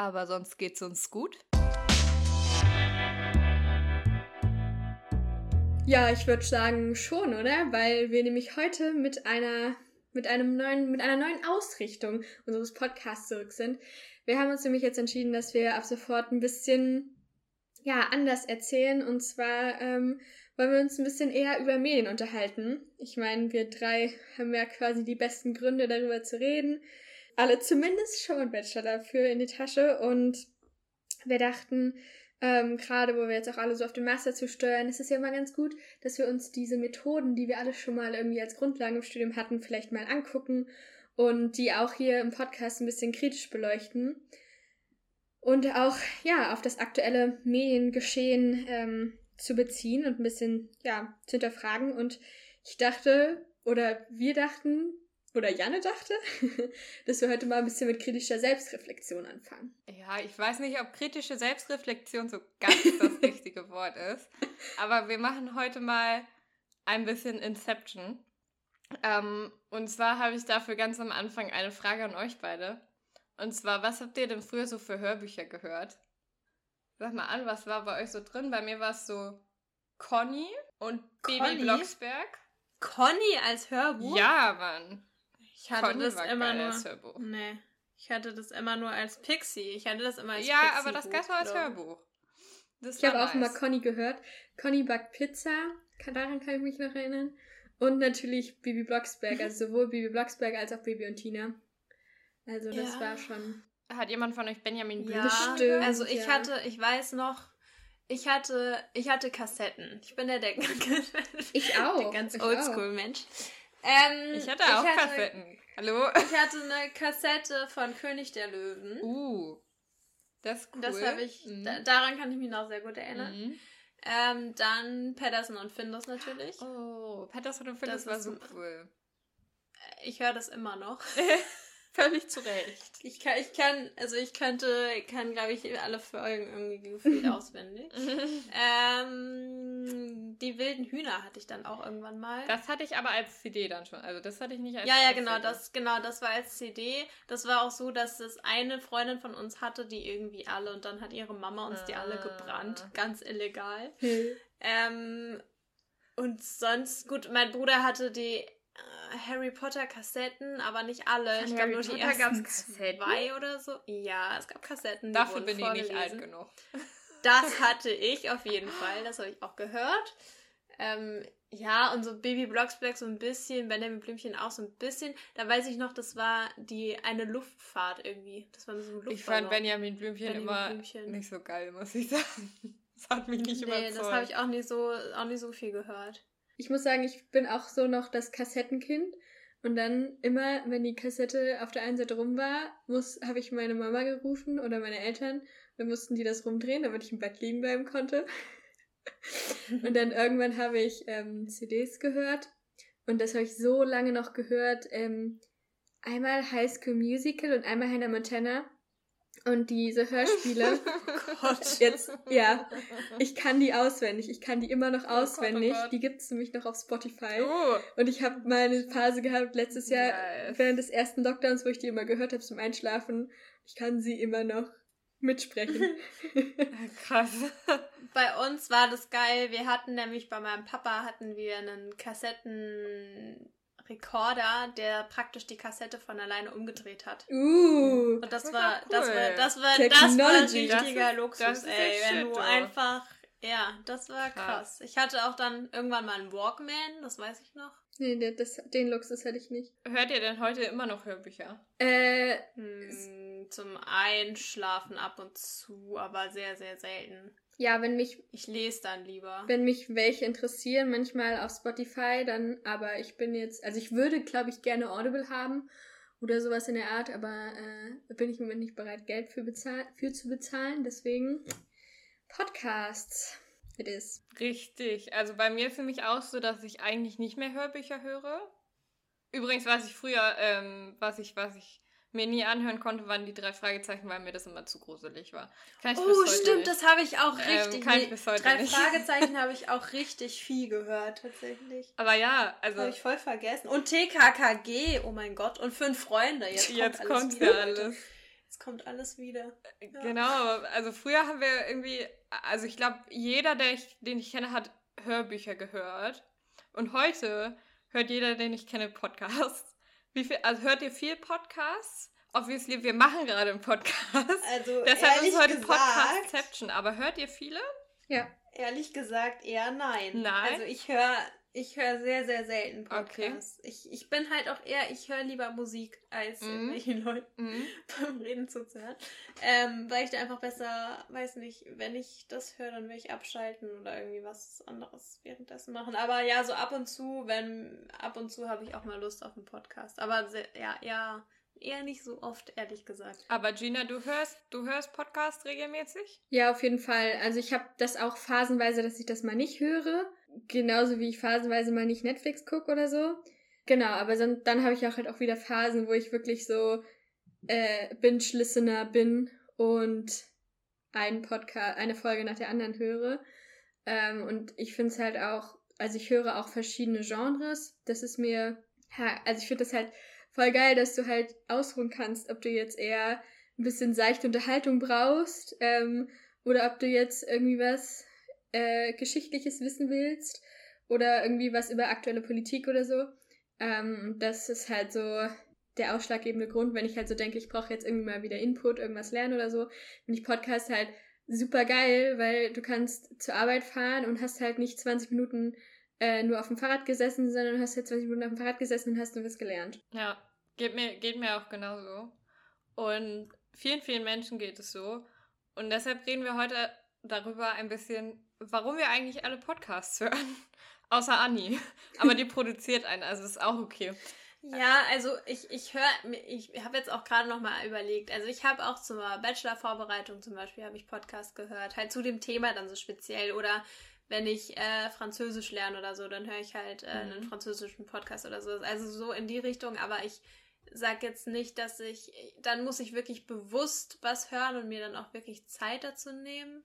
aber sonst geht's uns gut. Ja, ich würde sagen schon, oder? Weil wir nämlich heute mit einer mit einem neuen mit einer neuen Ausrichtung unseres Podcasts zurück sind. Wir haben uns nämlich jetzt entschieden, dass wir ab sofort ein bisschen ja anders erzählen und zwar ähm, wollen wir uns ein bisschen eher über Medien unterhalten. Ich meine, wir drei haben ja quasi die besten Gründe darüber zu reden. Alle zumindest schon einen Bachelor dafür in die Tasche und wir dachten, ähm, gerade wo wir jetzt auch alle so auf den Master zu steuern, ist es ja immer ganz gut, dass wir uns diese Methoden, die wir alle schon mal irgendwie als Grundlagen im Studium hatten, vielleicht mal angucken und die auch hier im Podcast ein bisschen kritisch beleuchten und auch ja auf das aktuelle Mediengeschehen ähm, zu beziehen und ein bisschen, ja, zu hinterfragen. Und ich dachte, oder wir dachten, oder Janne dachte, dass wir heute mal ein bisschen mit kritischer Selbstreflexion anfangen. Ja, ich weiß nicht, ob kritische Selbstreflexion so ganz das richtige Wort ist, aber wir machen heute mal ein bisschen Inception. Ähm, und zwar habe ich dafür ganz am Anfang eine Frage an euch beide. Und zwar, was habt ihr denn früher so für Hörbücher gehört? Sag mal an, was war bei euch so drin? Bei mir war es so Conny und Conny? Baby Blocksberg. Conny als Hörbuch? Ja, Mann. Ich hatte Conny das immer nur. Als Hörbuch. Nee. Ich hatte das immer nur als Pixie. Ich hatte das immer als Ja, aber das gab es als Hörbuch. Das ich habe nice. auch mal Conny gehört. Conny backt Pizza. Daran kann ich mich noch erinnern. Und natürlich Bibi Blocksberg. Also sowohl Bibi Blocksberg als auch Baby und Tina. Also das ja. war schon. Hat jemand von euch Benjamin Blümchen? Ja, Bestimmt, also ich ja. hatte, ich weiß noch, ich hatte, ich hatte Kassetten. Ich bin ja der, ich auch. der ganz Oldschool-Mensch. Ähm, ich hatte auch ich hatte, Kassetten. Hallo? Ich hatte eine Kassette von König der Löwen. Uh. Das ist cool. Das habe ich, mhm. da, daran kann ich mich noch sehr gut erinnern. Mhm. Ähm, dann Patterson und Findus natürlich. Oh, Patterson und Findus war so cool. Ich höre das immer noch. Völlig zu Recht. Ich kann, ich kann, also ich könnte, kann, glaube ich, alle Folgen irgendwie gefühlt auswendig. ähm, die wilden Hühner hatte ich dann auch irgendwann mal. Das hatte ich aber als CD dann schon. Also das hatte ich nicht als Ja, ja, genau, das, genau, das war als CD. Das war auch so, dass es eine Freundin von uns hatte, die irgendwie alle und dann hat ihre Mama uns ah. die alle gebrannt. Ah. Ganz illegal. ähm, und sonst, gut, mein Bruder hatte die Harry Potter Kassetten, aber nicht alle. Von ich glaube nur die Potter ersten zwei oder so. Ja, es gab Kassetten. Dafür bin ich nicht alt genug. Das hatte ich auf jeden Fall. Das habe ich auch gehört. Ähm, ja, und so Baby Blocksberg so ein bisschen, Benjamin Blümchen auch so ein bisschen. Da weiß ich noch, das war die eine Luftfahrt irgendwie. Das war so ein Luftfahrt. Ich fand Benjamin Blümchen Benjamin immer Blümchen. nicht so geil, muss ich sagen. Das hat mich nicht nee, überzeugt. das habe ich auch nicht so auch nicht so viel gehört ich muss sagen, ich bin auch so noch das Kassettenkind. Und dann immer, wenn die Kassette auf der einen Seite rum war, habe ich meine Mama gerufen oder meine Eltern. Dann mussten die das rumdrehen, damit ich im Bett liegen bleiben konnte. und dann irgendwann habe ich ähm, CDs gehört. Und das habe ich so lange noch gehört. Ähm, einmal High School Musical und einmal Hannah Montana. Und diese Hörspiele, oh Gott. jetzt, ja, ich kann die auswendig. Ich kann die immer noch auswendig. Oh Gott, oh Gott. Die gibt's nämlich noch auf Spotify. Oh. Und ich habe mal eine Phase gehabt letztes Jahr nice. während des ersten Lockdowns, wo ich die immer gehört habe zum Einschlafen. Ich kann sie immer noch mitsprechen. Krass. Bei uns war das geil. Wir hatten nämlich bei meinem Papa hatten wir einen Kassetten Rekorder, der praktisch die Kassette von alleine umgedreht hat. Uh, und das, das war, cool. das war, das war, das war ein richtiger Luxus, ey. Wenn du einfach, ja, das war krass. krass. Ich hatte auch dann irgendwann mal einen Walkman, das weiß ich noch. Nee, das, den Luxus hätte ich nicht. Hört ihr denn heute immer noch Hörbücher? Äh, hm, zum Einschlafen ab und zu, aber sehr, sehr selten. Ja, wenn mich. Ich lese dann lieber. Wenn mich welche interessieren, manchmal auf Spotify, dann, aber ich bin jetzt, also ich würde, glaube ich, gerne Audible haben oder sowas in der Art, aber äh, bin ich im Moment nicht bereit, Geld für, bezahl für zu bezahlen. Deswegen Podcasts. It is. Richtig. Also bei mir ist es nämlich auch so, dass ich eigentlich nicht mehr Hörbücher höre. Übrigens, was ich früher, ähm, was ich, was ich mir nie anhören konnte, waren die drei Fragezeichen, weil mir das immer zu gruselig war. Kann ich oh, stimmt, nicht. das habe ich auch ähm, richtig. Ähm, kann ich bis heute drei nicht. Fragezeichen habe ich auch richtig viel gehört, tatsächlich. Aber ja, also. Habe ich voll vergessen. Und TKKG, oh mein Gott. Und fünf Freunde. Jetzt kommt jetzt alles kommt ja alles. Es kommt alles wieder. Äh, ja. Genau, also früher haben wir irgendwie, also ich glaube, jeder, der ich, den ich kenne, hat Hörbücher gehört. Und heute hört jeder, den ich kenne, Podcasts. Wie viel, also hört ihr viel Podcasts? Obviously, wir machen gerade einen Podcast. Also, Deshalb ist heute Podcastception. Aber hört ihr viele? Ja. Ehrlich gesagt eher nein. Nein. Also ich höre ich höre sehr, sehr selten Podcasts. Okay. Ich, ich bin halt auch eher, ich höre lieber Musik, als mm. irgendwelchen Leuten mm. beim Reden zuzuhören. Ähm, weil ich da einfach besser, weiß nicht, wenn ich das höre, dann will ich abschalten oder irgendwie was anderes währenddessen machen. Aber ja, so ab und zu, wenn, ab und zu habe ich auch mal Lust auf einen Podcast. Aber sehr, ja, ja, eher nicht so oft, ehrlich gesagt. Aber Gina, du hörst, du hörst Podcast regelmäßig? Ja, auf jeden Fall. Also ich habe das auch phasenweise, dass ich das mal nicht höre. Genauso wie ich phasenweise mal nicht Netflix gucke oder so. Genau, aber dann, dann habe ich auch halt auch wieder Phasen, wo ich wirklich so äh, Binge-Listener bin und einen Podcast, eine Folge nach der anderen höre. Ähm, und ich finde es halt auch, also ich höre auch verschiedene Genres. Das ist mir, also ich finde das halt voll geil, dass du halt ausruhen kannst, ob du jetzt eher ein bisschen seichte Unterhaltung brauchst ähm, oder ob du jetzt irgendwie was äh, Geschichtliches wissen willst oder irgendwie was über aktuelle Politik oder so. Ähm, das ist halt so der ausschlaggebende Grund, wenn ich halt so denke, ich brauche jetzt irgendwie mal wieder Input, irgendwas lernen oder so. Finde ich Podcast halt super geil, weil du kannst zur Arbeit fahren und hast halt nicht 20 Minuten äh, nur auf dem Fahrrad gesessen, sondern hast halt 20 Minuten auf dem Fahrrad gesessen und hast du was gelernt. Ja, geht mir, geht mir auch genauso. Und vielen, vielen Menschen geht es so. Und deshalb reden wir heute darüber ein bisschen, warum wir eigentlich alle Podcasts hören. Außer Anni. Aber die produziert einen, also ist auch okay. Ja, also ich, ich höre, ich habe jetzt auch gerade noch mal überlegt. Also ich habe auch zur Bachelor-Vorbereitung zum Beispiel habe ich Podcast gehört, halt zu dem Thema dann so speziell oder wenn ich äh, Französisch lerne oder so, dann höre ich halt äh, mhm. einen französischen Podcast oder so. Also so in die Richtung, aber ich sag jetzt nicht, dass ich, dann muss ich wirklich bewusst was hören und mir dann auch wirklich Zeit dazu nehmen.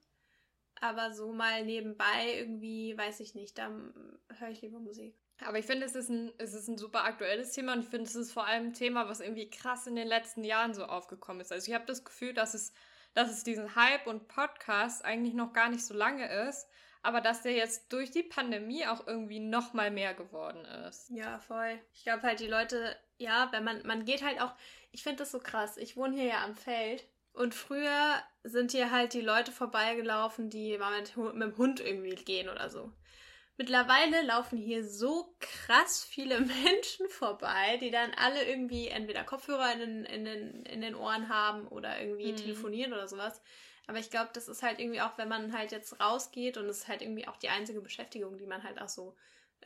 Aber so mal nebenbei irgendwie, weiß ich nicht, dann höre ich lieber Musik. Aber ich finde, es ist, ein, es ist ein super aktuelles Thema und ich finde, es ist vor allem ein Thema, was irgendwie krass in den letzten Jahren so aufgekommen ist. Also ich habe das Gefühl, dass es, dass es diesen Hype und Podcast eigentlich noch gar nicht so lange ist, aber dass der jetzt durch die Pandemie auch irgendwie noch mal mehr geworden ist. Ja, voll. Ich glaube halt, die Leute, ja, wenn man, man geht halt auch, ich finde das so krass. Ich wohne hier ja am Feld und früher sind hier halt die Leute vorbeigelaufen, die mal mit, mit dem Hund irgendwie gehen oder so. Mittlerweile laufen hier so krass viele Menschen vorbei, die dann alle irgendwie entweder Kopfhörer in den, in den, in den Ohren haben oder irgendwie mhm. telefonieren oder sowas. Aber ich glaube, das ist halt irgendwie auch, wenn man halt jetzt rausgeht und es ist halt irgendwie auch die einzige Beschäftigung, die man halt auch so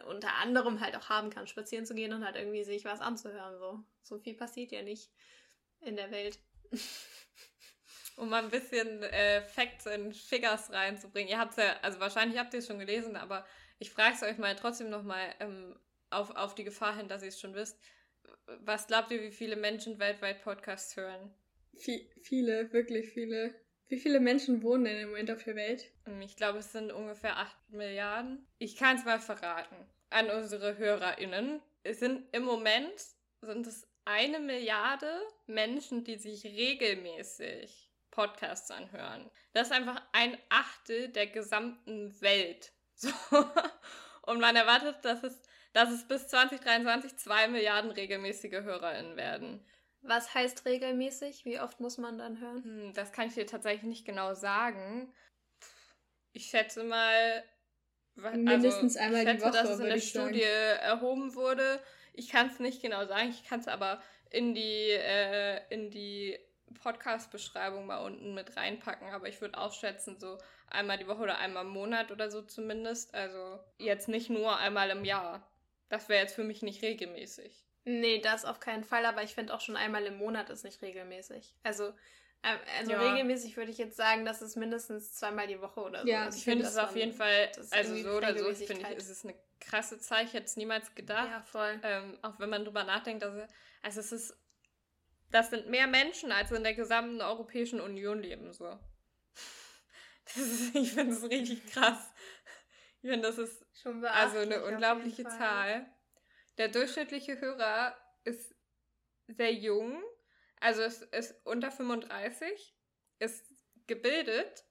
unter anderem halt auch haben kann, spazieren zu gehen und halt irgendwie sich was anzuhören. So, so viel passiert ja nicht in der Welt. um mal ein bisschen äh, Facts und Figures reinzubringen. Ihr habt ja, also wahrscheinlich habt ihr es schon gelesen, aber ich frage es euch mal trotzdem nochmal ähm, auf, auf die Gefahr hin, dass ihr es schon wisst. Was glaubt ihr, wie viele Menschen weltweit Podcasts hören? V viele, wirklich viele. Wie viele Menschen wohnen denn im Moment auf der Welt? Ähm, ich glaube, es sind ungefähr 8 Milliarden. Ich kann es mal verraten an unsere HörerInnen. Es sind im Moment sind es eine Milliarde Menschen, die sich regelmäßig Podcasts anhören. Das ist einfach ein Achtel der gesamten Welt. So. Und man erwartet, dass es, dass es bis 2023 zwei Milliarden regelmäßige HörerInnen werden. Was heißt regelmäßig? Wie oft muss man dann hören? Hm, das kann ich dir tatsächlich nicht genau sagen. Ich schätze mal. Also, Mindestens also, einmal schätze, die Woche. dass es in der Studie sagen. erhoben wurde. Ich kann es nicht genau sagen. Ich kann es aber in die, äh, in die Podcast-Beschreibung mal unten mit reinpacken, aber ich würde auch schätzen, so einmal die Woche oder einmal im Monat oder so zumindest. Also jetzt nicht nur einmal im Jahr. Das wäre jetzt für mich nicht regelmäßig. Nee, das auf keinen Fall, aber ich finde auch schon einmal im Monat ist nicht regelmäßig. Also, äh, also ja. regelmäßig würde ich jetzt sagen, dass es mindestens zweimal die Woche oder so ja, ist. Ich finde es auf jeden Fall, also so oder so, finde ich, ist es eine krasse Zahl. Ich hätte es niemals gedacht. Ja, voll. Ähm, auch wenn man drüber nachdenkt, also, also es ist das sind mehr Menschen, als in der gesamten Europäischen Union leben. So. Ist, ich finde es richtig krass. Ich finde, das ist Schon also eine unglaubliche Zahl. Der durchschnittliche Hörer ist sehr jung. Also es ist unter 35, ist gebildet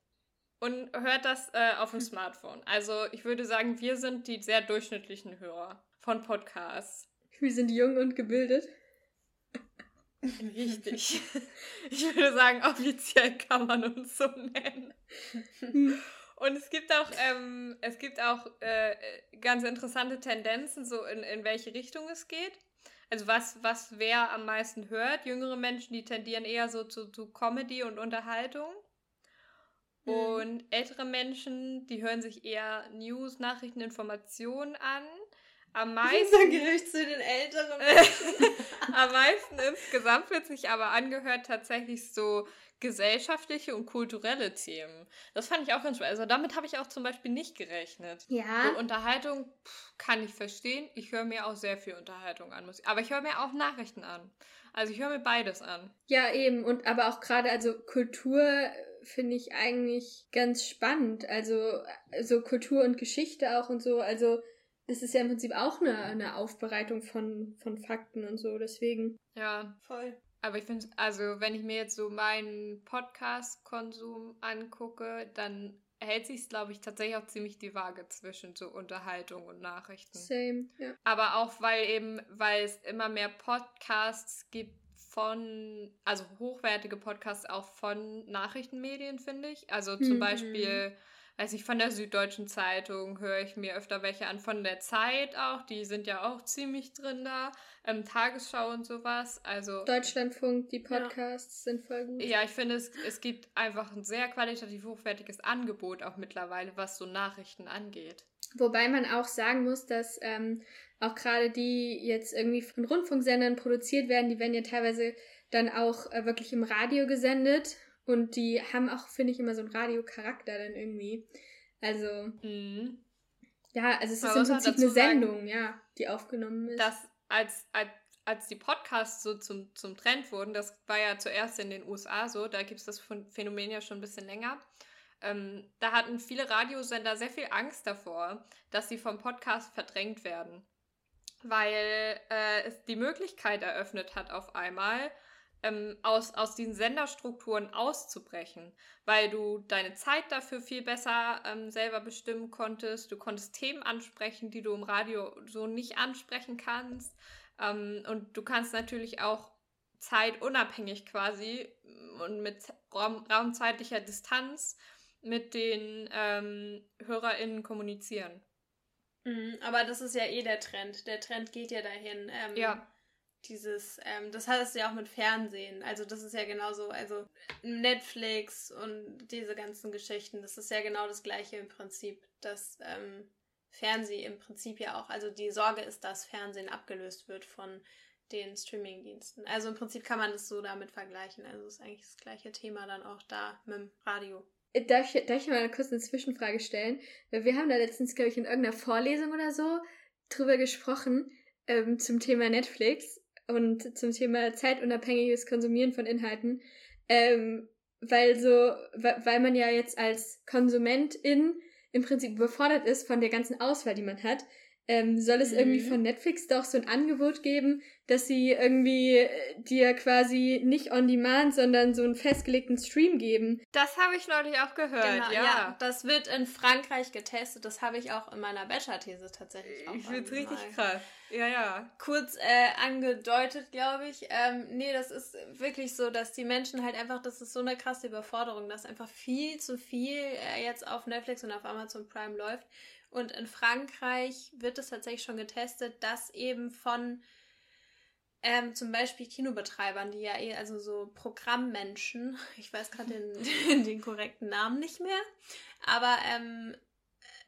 und hört das äh, auf dem Smartphone. Also ich würde sagen, wir sind die sehr durchschnittlichen Hörer von Podcasts. Wir sind jung und gebildet. Richtig. Ich würde sagen, offiziell kann man uns so nennen. Und es gibt auch, ähm, es gibt auch äh, ganz interessante Tendenzen, so in, in welche Richtung es geht. Also was, was wer am meisten hört. Jüngere Menschen, die tendieren eher so zu, zu Comedy und Unterhaltung. Mhm. Und ältere Menschen, die hören sich eher News, Nachrichten, Informationen an. Am meisten. Gericht zu den älteren Am meisten insgesamt wird sich aber angehört tatsächlich so gesellschaftliche und kulturelle Themen. Das fand ich auch ganz spannend. Also damit habe ich auch zum Beispiel nicht gerechnet. Ja. So Unterhaltung pff, kann ich verstehen. Ich höre mir auch sehr viel Unterhaltung an. Aber ich höre mir auch Nachrichten an. Also ich höre mir beides an. Ja, eben. Und aber auch gerade, also Kultur finde ich eigentlich ganz spannend. Also so Kultur und Geschichte auch und so. Also es ist ja im Prinzip auch eine, eine Aufbereitung von, von Fakten und so. Deswegen. Ja, voll. Aber ich finde, also wenn ich mir jetzt so meinen Podcast-Konsum angucke, dann hält sich glaube ich, tatsächlich auch ziemlich die Waage zwischen so Unterhaltung und Nachrichten. Same, ja. Aber auch, weil eben, weil es immer mehr Podcasts gibt von, also hochwertige Podcasts auch von Nachrichtenmedien, finde ich. Also zum mhm. Beispiel weiß ich, von der Süddeutschen Zeitung höre ich mir öfter welche an, von der Zeit auch, die sind ja auch ziemlich drin da, ähm, Tagesschau und sowas, also... Deutschlandfunk, die Podcasts ja. sind voll gut. Ja, ich finde, es, es gibt einfach ein sehr qualitativ hochwertiges Angebot auch mittlerweile, was so Nachrichten angeht. Wobei man auch sagen muss, dass ähm, auch gerade die jetzt irgendwie von Rundfunksendern produziert werden, die werden ja teilweise dann auch äh, wirklich im Radio gesendet und die haben auch, finde ich, immer so einen Radiocharakter dann irgendwie. Also. Mhm. Ja, also es ist im Prinzip eine Sendung, sagen, ja, die aufgenommen ist. Dass als, als, als die Podcasts so zum, zum Trend wurden, das war ja zuerst in den USA so, da gibt es das Phänomen ja schon ein bisschen länger. Ähm, da hatten viele Radiosender sehr viel Angst davor, dass sie vom Podcast verdrängt werden. Weil äh, es die Möglichkeit eröffnet hat, auf einmal ähm, aus, aus diesen Senderstrukturen auszubrechen, weil du deine Zeit dafür viel besser ähm, selber bestimmen konntest. Du konntest Themen ansprechen, die du im Radio so nicht ansprechen kannst. Ähm, und du kannst natürlich auch zeitunabhängig quasi mm, und mit raum, raumzeitlicher Distanz mit den ähm, HörerInnen kommunizieren. Mhm, aber das ist ja eh der Trend. Der Trend geht ja dahin. Ähm, ja dieses, ähm, das hat es ja auch mit Fernsehen. Also das ist ja genauso, also Netflix und diese ganzen Geschichten, das ist ja genau das gleiche im Prinzip, dass ähm, Fernsehen im Prinzip ja auch, also die Sorge ist, dass Fernsehen abgelöst wird von den Streamingdiensten. Also im Prinzip kann man das so damit vergleichen. Also ist eigentlich das gleiche Thema dann auch da mit dem Radio. Äh, darf ich, darf ich mal kurz eine Zwischenfrage stellen? Wir haben da letztens, glaube ich, in irgendeiner Vorlesung oder so drüber gesprochen, ähm, zum Thema Netflix und zum Thema zeitunabhängiges Konsumieren von Inhalten, ähm, weil so, weil man ja jetzt als Konsumentin im Prinzip überfordert ist von der ganzen Auswahl, die man hat, ähm, soll es mhm. irgendwie von Netflix doch so ein Angebot geben, dass sie irgendwie äh, dir quasi nicht on demand, sondern so einen festgelegten Stream geben. Das habe ich neulich auch gehört, genau, ja. ja. Das wird in Frankreich getestet. Das habe ich auch in meiner Bachelor-These tatsächlich auch. Ich finde es richtig krass. Ja, ja. Kurz äh, angedeutet, glaube ich. Ähm, nee, das ist wirklich so, dass die Menschen halt einfach, das ist so eine krasse Überforderung, dass einfach viel zu viel äh, jetzt auf Netflix und auf Amazon Prime läuft und in Frankreich wird es tatsächlich schon getestet, dass eben von ähm, zum Beispiel Kinobetreibern, die ja eh, also so Programmmenschen, ich weiß gerade den, den korrekten Namen nicht mehr, aber ähm,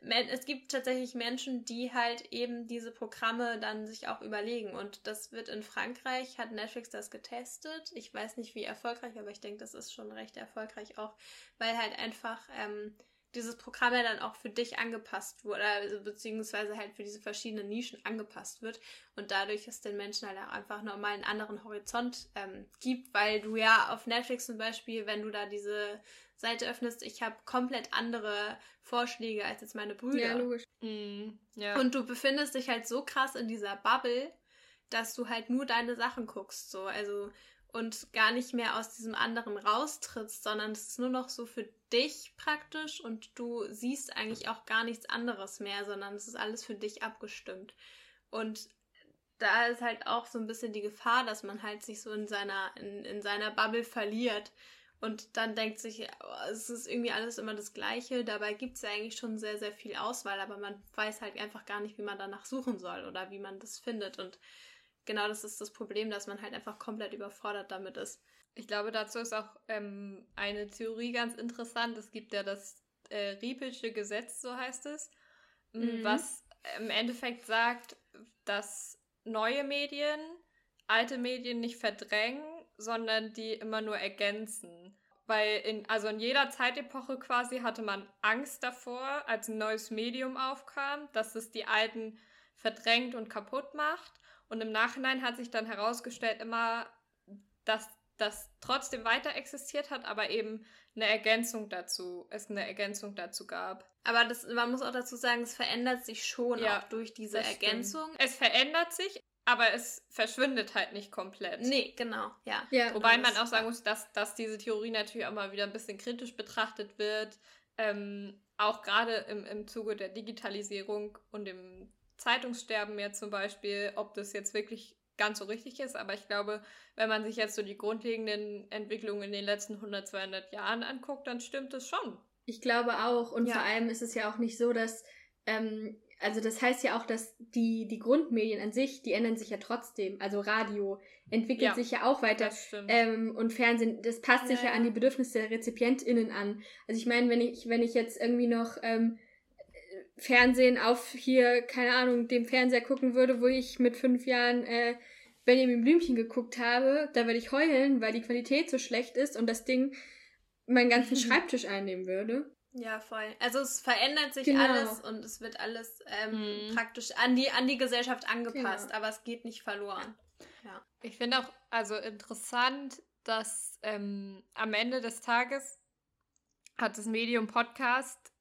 es gibt tatsächlich Menschen, die halt eben diese Programme dann sich auch überlegen. Und das wird in Frankreich, hat Netflix das getestet. Ich weiß nicht, wie erfolgreich, aber ich denke, das ist schon recht erfolgreich auch, weil halt einfach ähm, dieses Programm ja dann auch für dich angepasst wurde, also beziehungsweise halt für diese verschiedenen Nischen angepasst wird und dadurch es den Menschen halt auch einfach nochmal einen anderen Horizont ähm, gibt, weil du ja auf Netflix zum Beispiel, wenn du da diese Seite öffnest, ich habe komplett andere Vorschläge als jetzt meine Brüder. Ja, logisch. Mm, ja. Und du befindest dich halt so krass in dieser Bubble, dass du halt nur deine Sachen guckst, so, also und gar nicht mehr aus diesem anderen raustrittst, sondern es ist nur noch so für dich praktisch und du siehst eigentlich auch gar nichts anderes mehr, sondern es ist alles für dich abgestimmt. Und da ist halt auch so ein bisschen die Gefahr, dass man halt sich so in seiner, in, in seiner Bubble verliert und dann denkt sich, oh, es ist irgendwie alles immer das Gleiche. Dabei gibt es ja eigentlich schon sehr, sehr viel Auswahl, aber man weiß halt einfach gar nicht, wie man danach suchen soll oder wie man das findet. Und genau das ist das Problem, dass man halt einfach komplett überfordert damit ist. Ich glaube, dazu ist auch ähm, eine Theorie ganz interessant. Es gibt ja das äh, Riepelsche Gesetz, so heißt es, mhm. was im Endeffekt sagt, dass neue Medien alte Medien nicht verdrängen, sondern die immer nur ergänzen. Weil in, also in jeder Zeitepoche quasi hatte man Angst davor, als ein neues Medium aufkam, dass es die alten verdrängt und kaputt macht. Und im Nachhinein hat sich dann herausgestellt immer, dass das trotzdem weiter existiert hat, aber eben eine Ergänzung dazu, es eine Ergänzung dazu gab. Aber das, man muss auch dazu sagen, es verändert sich schon ja, auch durch diese Ergänzung. Stimmt. Es verändert sich, aber es verschwindet halt nicht komplett. Nee, genau, ja. ja Wobei man auch sagen muss, dass, dass diese Theorie natürlich auch mal wieder ein bisschen kritisch betrachtet wird. Ähm, auch gerade im, im Zuge der Digitalisierung und dem Zeitungssterben jetzt zum Beispiel, ob das jetzt wirklich ganz so richtig ist. Aber ich glaube, wenn man sich jetzt so die grundlegenden Entwicklungen in den letzten 100, 200 Jahren anguckt, dann stimmt es schon. Ich glaube auch. Und ja. vor allem ist es ja auch nicht so, dass ähm, also das heißt ja auch, dass die, die Grundmedien an sich, die ändern sich ja trotzdem. Also Radio entwickelt ja, sich ja auch weiter. Ähm, und Fernsehen, das passt ja, sich ja, ja, an die Bedürfnisse der RezipientInnen an. Also ich meine, wenn ich, wenn ich jetzt irgendwie noch ähm, Fernsehen auf hier, keine Ahnung, dem Fernseher gucken würde, wo ich mit fünf Jahren äh, Benjamin Blümchen geguckt habe, da würde ich heulen, weil die Qualität so schlecht ist und das Ding meinen ganzen Schreibtisch einnehmen würde. Ja, voll. Also es verändert sich genau. alles und es wird alles ähm, mhm. praktisch an die, an die Gesellschaft angepasst, genau. aber es geht nicht verloren. Ja. Ich finde auch also interessant, dass ähm, am Ende des Tages hat das Medium Podcast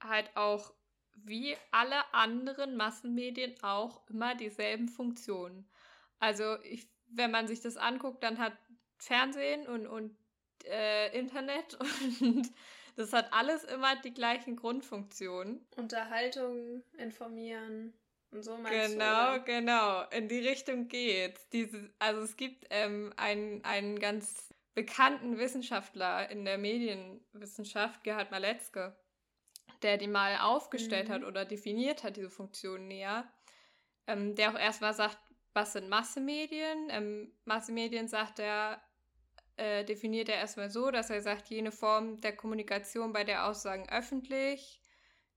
halt auch wie alle anderen Massenmedien auch immer dieselben Funktionen. Also ich, wenn man sich das anguckt, dann hat Fernsehen und, und äh, Internet und das hat alles immer die gleichen Grundfunktionen. Unterhaltung, informieren und so meinst genau, du? Genau, genau. In die Richtung geht's. Diese, also es gibt ähm, einen, einen ganz bekannten Wissenschaftler in der Medienwissenschaft, Gerhard Maletzke, der die mal aufgestellt mhm. hat oder definiert hat, diese Funktion näher, ähm, der auch erstmal sagt, was sind Massemedien? Ähm, Massemedien sagt er, äh, definiert er erstmal so, dass er sagt, jene Form der Kommunikation, bei der Aussagen öffentlich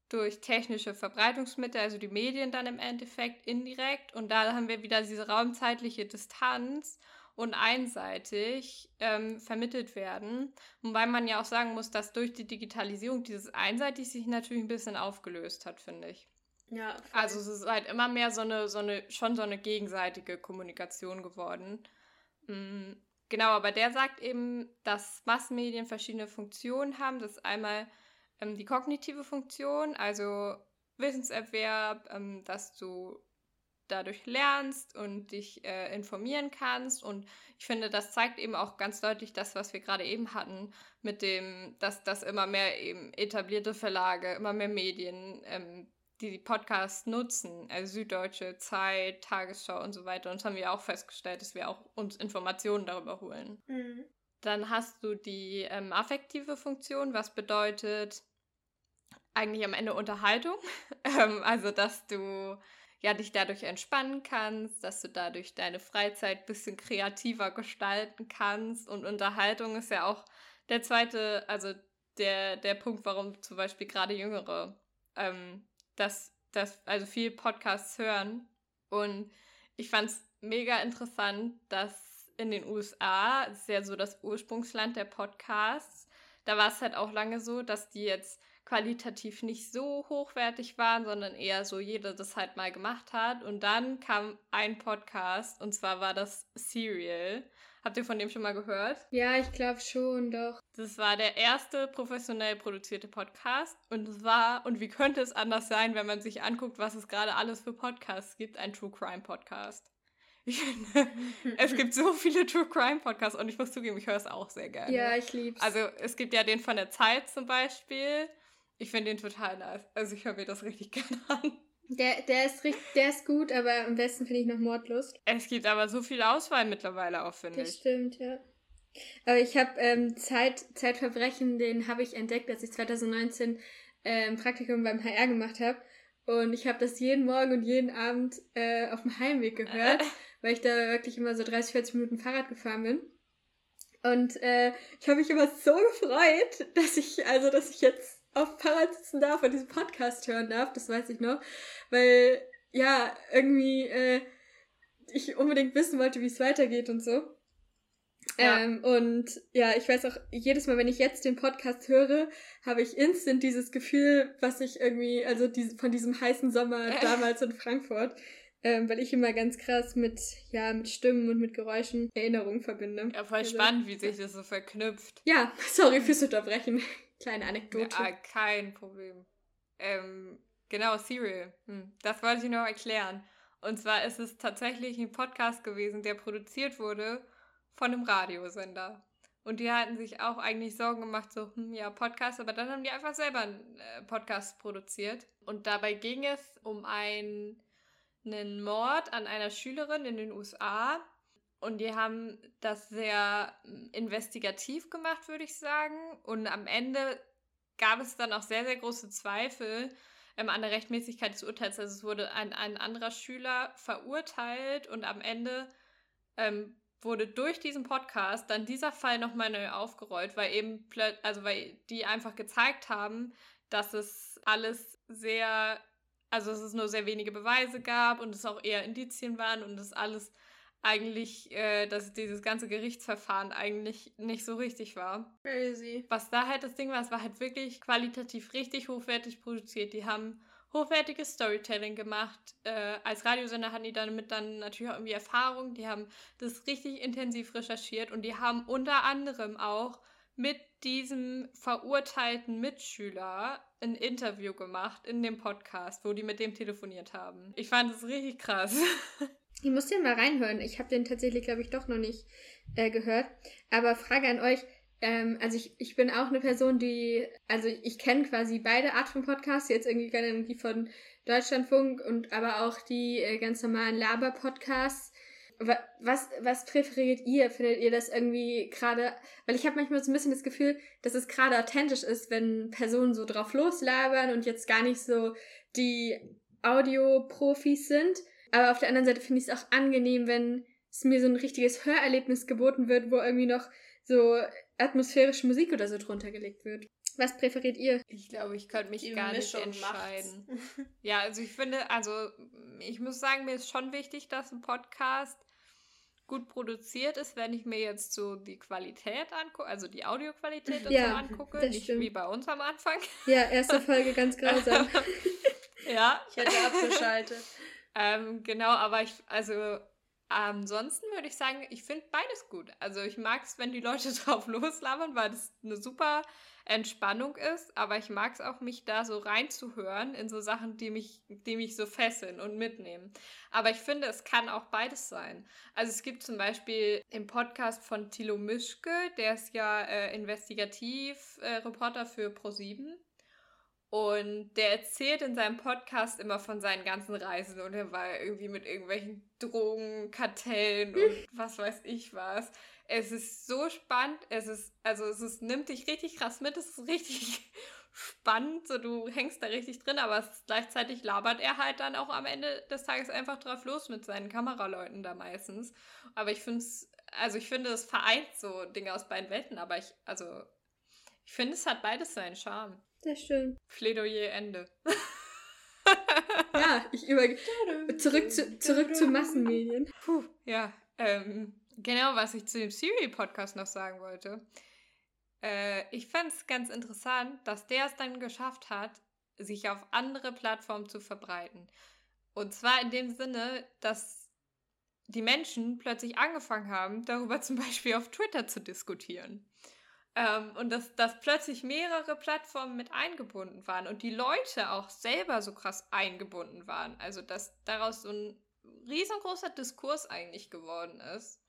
durch technische Verbreitungsmittel, also die Medien dann im Endeffekt indirekt. Und da haben wir wieder diese raumzeitliche Distanz und einseitig ähm, vermittelt werden. Wobei man ja auch sagen muss, dass durch die Digitalisierung dieses einseitig sich natürlich ein bisschen aufgelöst hat, finde ich. Ja. Voll. Also es ist halt immer mehr so eine, so eine, schon so eine gegenseitige Kommunikation geworden. Mm, Genau, aber der sagt eben, dass Massenmedien verschiedene Funktionen haben. Das ist einmal ähm, die kognitive Funktion, also Wissenserwerb, ähm, dass du dadurch lernst und dich äh, informieren kannst. Und ich finde, das zeigt eben auch ganz deutlich das, was wir gerade eben hatten, mit dem, dass, dass immer mehr eben etablierte Verlage, immer mehr Medien ähm, die die Podcasts nutzen, also Süddeutsche, Zeit, Tagesschau und so weiter. Und das haben wir auch festgestellt, dass wir auch uns Informationen darüber holen. Mhm. Dann hast du die ähm, affektive Funktion, was bedeutet eigentlich am Ende Unterhaltung. ähm, also, dass du ja dich dadurch entspannen kannst, dass du dadurch deine Freizeit ein bisschen kreativer gestalten kannst. Und Unterhaltung ist ja auch der zweite, also der, der Punkt, warum zum Beispiel gerade Jüngere ähm, dass, dass also viel Podcasts hören. Und ich fand es mega interessant, dass in den USA, das ist ja so das Ursprungsland der Podcasts, da war es halt auch lange so, dass die jetzt qualitativ nicht so hochwertig waren, sondern eher so jeder das halt mal gemacht hat. Und dann kam ein Podcast und zwar war das Serial. Habt ihr von dem schon mal gehört? Ja, ich glaube schon, doch. Das war der erste professionell produzierte Podcast und es war, und wie könnte es anders sein, wenn man sich anguckt, was es gerade alles für Podcasts gibt, ein True Crime Podcast. Ich finde, es gibt so viele True Crime Podcasts und ich muss zugeben, ich höre es auch sehr gerne. Ja, ich lieb's. Also es gibt ja den von der Zeit zum Beispiel. Ich finde den total nice. Also ich höre mir das richtig gerne an. Der, der, ist richtig, der ist gut, aber am besten finde ich noch Mordlust. Es gibt aber so viel Auswahl mittlerweile auch, finde Das ich. stimmt, ja. Aber ich habe ähm, Zeit, Zeitverbrechen, den habe ich entdeckt, als ich 2019 ähm, Praktikum beim HR gemacht habe. Und ich habe das jeden Morgen und jeden Abend äh, auf dem Heimweg gehört, weil ich da wirklich immer so 30, 40 Minuten Fahrrad gefahren bin. Und äh, ich habe mich immer so gefreut, dass ich, also dass ich jetzt auf dem Fahrrad sitzen darf und diesen Podcast hören darf, das weiß ich noch. Weil, ja, irgendwie äh, ich unbedingt wissen wollte, wie es weitergeht und so. Ja. Ähm, und ja, ich weiß auch, jedes Mal, wenn ich jetzt den Podcast höre, habe ich instant dieses Gefühl, was ich irgendwie, also diese, von diesem heißen Sommer damals in Frankfurt, ähm, weil ich immer ganz krass mit, ja, mit Stimmen und mit Geräuschen Erinnerungen verbinde. Ja, voll Also- spannend, wie sich das so verknüpft. Ja, sorry fürs Unterbrechen. Kleine Anekdote. Ja, kein Problem. Ähm, genau, Serial. Hm, das wollte ich noch erklären. Und zwar ist es tatsächlich ein Podcast gewesen, der produziert wurde von einem Radiosender. Und die hatten sich auch eigentlich Sorgen gemacht, so, hm, ja, Podcast, aber dann haben die einfach selber einen äh, Podcast produziert. Und dabei ging es um ein, einen Mord an einer Schülerin in den USA. Und die haben das sehr mm, investigativ gemacht, würde ich sagen. Und am Ende gab es dann auch sehr, sehr große Zweifel ähm, an der Rechtmäßigkeit des Urteils. Also es wurde ein, ein anderer Schüler verurteilt und am Ende ähm, wurde durch diesen Podcast dann dieser Fall nochmal neu aufgerollt, weil eben also weil die einfach gezeigt haben, dass es alles sehr, also dass es nur sehr wenige Beweise gab und es auch eher Indizien waren und es alles eigentlich, äh, dass dieses ganze Gerichtsverfahren eigentlich nicht so richtig war Crazy. was da halt das Ding war, es war halt wirklich qualitativ richtig hochwertig produziert. Die haben hochwertiges Storytelling gemacht. Äh, als Radiosender hatten die damit dann natürlich auch irgendwie Erfahrung. Die haben das richtig intensiv recherchiert und die haben unter anderem auch mit diesem verurteilten Mitschüler ein Interview gemacht in dem Podcast, wo die mit dem telefoniert haben. Ich fand das richtig krass. Ich muss den mal reinhören. Ich habe den tatsächlich, glaube ich, doch noch nicht äh, gehört. Aber Frage an euch. Ähm, also ich, ich bin auch eine Person, die, also ich kenne quasi beide Art von Podcasts, jetzt irgendwie gerne die von Deutschlandfunk und aber auch die äh, ganz normalen Laber-Podcasts. Wa- Was, was präferiert ihr? Findet ihr das irgendwie gerade, weil ich habe manchmal so ein bisschen das Gefühl, dass es gerade authentisch ist, wenn Personen so drauf loslabern und jetzt gar nicht so die Audioprofis sind. Aber auf der anderen Seite finde ich es auch angenehm, wenn es mir so ein richtiges Hörerlebnis geboten wird, wo irgendwie noch so atmosphärische Musik oder so drunter gelegt wird. Was präferiert ihr? Ich glaube, ich könnte mich Die gar Mischung nicht entscheiden. macht's. Ja, also ich finde, also ich muss sagen, mir ist schon wichtig, dass ein Podcast gut produziert ist, wenn ich mir jetzt so die Qualität angucke, also die Audioqualität und Ja, so angucke, das nicht stimmt. wie bei uns am Anfang. Ja, erste Folge ganz grausam. ja, Ich hätte abgeschaltet. Ähm, genau, aber ich, also ansonsten würde ich sagen, ich finde beides gut. Also ich mag es, wenn die Leute drauf loslabern, weil das eine super Entspannung ist, aber ich mag es auch, mich da so reinzuhören in so Sachen, die mich, die mich so fesseln und mitnehmen. Aber ich finde, es kann auch beides sein. Also es gibt zum Beispiel im Podcast von Thilo Mischke, der ist ja äh, Investigativ-Reporter für ProSieben. Und der erzählt in seinem Podcast immer von seinen ganzen Reisen und er war irgendwie mit irgendwelchen Drogenkartellen und was weiß ich was. Es ist so spannend, es ist, also es ist, nimmt dich richtig krass mit, es ist richtig spannend, so du hängst da richtig drin, aber es ist, gleichzeitig labert er halt dann auch am Ende des Tages einfach drauf los mit seinen Kameraleuten da meistens. Aber ich finde es, also ich finde, es vereint so Dinge aus beiden Welten, aber ich, also ich finde, es hat beides seinen Charme. Das stimmt. Plädoyer Ende. Ja, ich über zurück zu, zurück zu Massenmedien. Puh, ja. Ähm, genau, was ich zu dem Siri-Podcast noch sagen wollte. Äh, ich fand es ganz interessant, dass der es dann geschafft hat, sich auf andere Plattformen zu verbreiten. Und zwar in dem Sinne, dass die Menschen plötzlich angefangen haben, darüber zum Beispiel auf Twitter zu diskutieren. Ähm, und dass, dass plötzlich mehrere Plattformen mit eingebunden waren und die Leute auch selber so krass eingebunden waren. Also dass daraus so ein riesengroßer Diskurs eigentlich geworden ist.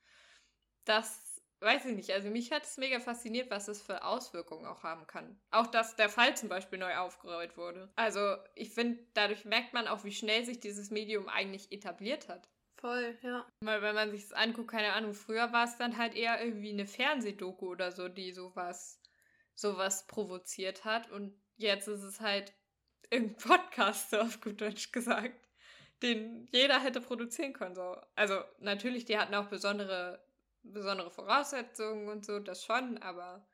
Das weiß ich nicht. Also mich hat es mega fasziniert, was es für Auswirkungen auch haben kann. Auch dass der Fall zum Beispiel neu aufgerollt wurde. Also ich finde, dadurch merkt man auch, wie schnell sich dieses Medium eigentlich etabliert hat. Voll, ja. Weil wenn man sich das anguckt, keine Ahnung, früher war es dann halt eher irgendwie eine Fernsehdoku oder so, die sowas, sowas provoziert hat. Und jetzt ist es halt irgendein Podcast, so auf gut Deutsch gesagt, den jeder hätte produzieren können. So. Also natürlich, die hatten auch besondere, besondere Voraussetzungen und so, das schon, aber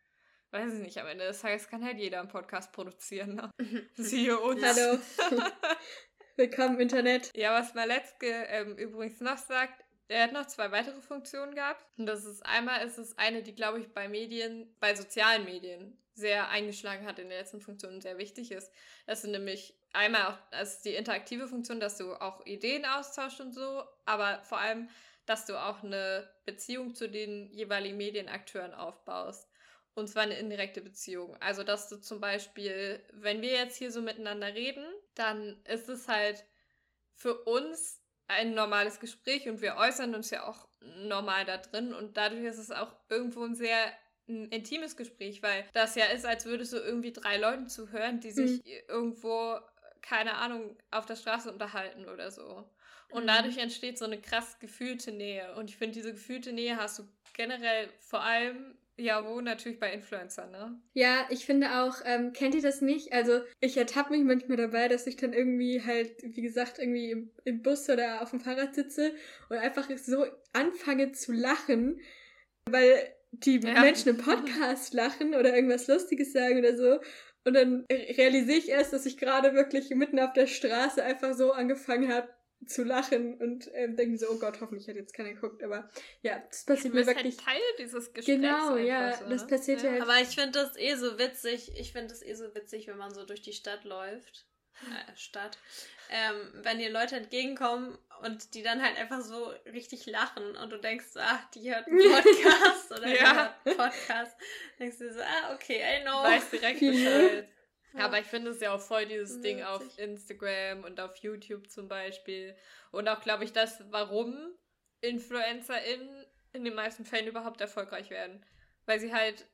weiß ich nicht, am Ende des Tages kann halt jeder einen Podcast produzieren. Ne? Siehe uns. Hallo. Willkommen Internet. Ja, was Maletzke ähm, übrigens noch sagt, er hat noch zwei weitere Funktionen gehabt. Und das ist einmal ist es eine, die, glaube ich, bei Medien, bei sozialen Medien sehr eingeschlagen hat in der letzten Funktion und sehr wichtig ist. Das sind nämlich einmal auch das die interaktive Funktion, dass du auch Ideen austauschst und so, aber vor allem, dass du auch eine Beziehung zu den jeweiligen Medienakteuren aufbaust. Und zwar eine indirekte Beziehung. Also, dass du zum Beispiel, wenn wir jetzt hier so miteinander reden, dann ist es halt für uns ein normales Gespräch und wir äußern uns ja auch normal da drin und dadurch ist es auch irgendwo ein sehr ein intimes Gespräch, weil das ja ist, als würdest du irgendwie drei Leuten zuhören, die sich mhm. irgendwo, keine Ahnung, auf der Straße unterhalten oder so. Und mhm. dadurch entsteht so eine krass gefühlte Nähe. Und ich finde, diese gefühlte Nähe hast du generell vor allem ja, wo natürlich bei Influencern, ne? Ja, ich finde auch, ähm, kennt ihr das nicht? Also ich ertappe mich manchmal dabei, dass ich dann irgendwie halt, wie gesagt, irgendwie im, im Bus oder auf dem Fahrrad sitze und einfach so anfange zu lachen, weil die ja. Menschen im Podcast lachen oder irgendwas Lustiges sagen oder so. Und dann realisiere ich erst, dass ich gerade wirklich mitten auf der Straße einfach so angefangen habe, zu lachen und ähm, denken so, oh Gott, hoffentlich hat jetzt keiner geguckt. Aber ja, das passiert mir wirklich. Halt Teil dieses Gesprächs. Genau, ja, so, das ne? passiert ja. halt. Aber ich finde das eh so witzig. Ich finde das eh so witzig, wenn man so durch die Stadt läuft. Äh, Stadt. Ähm, wenn dir Leute entgegenkommen und die dann halt einfach so richtig lachen und du denkst, ach, die hört einen Podcast oder ja. die hört einen Podcast. Denkst du so, ah, okay, I know. Weiß direkt Bescheid. Ja. Aber ich finde es ja auch voll dieses Ding auf Instagram und auf YouTube zum Beispiel. Und auch, glaube ich, das, warum InfluencerInnen in den meisten Fällen überhaupt erfolgreich werden. Weil sie halt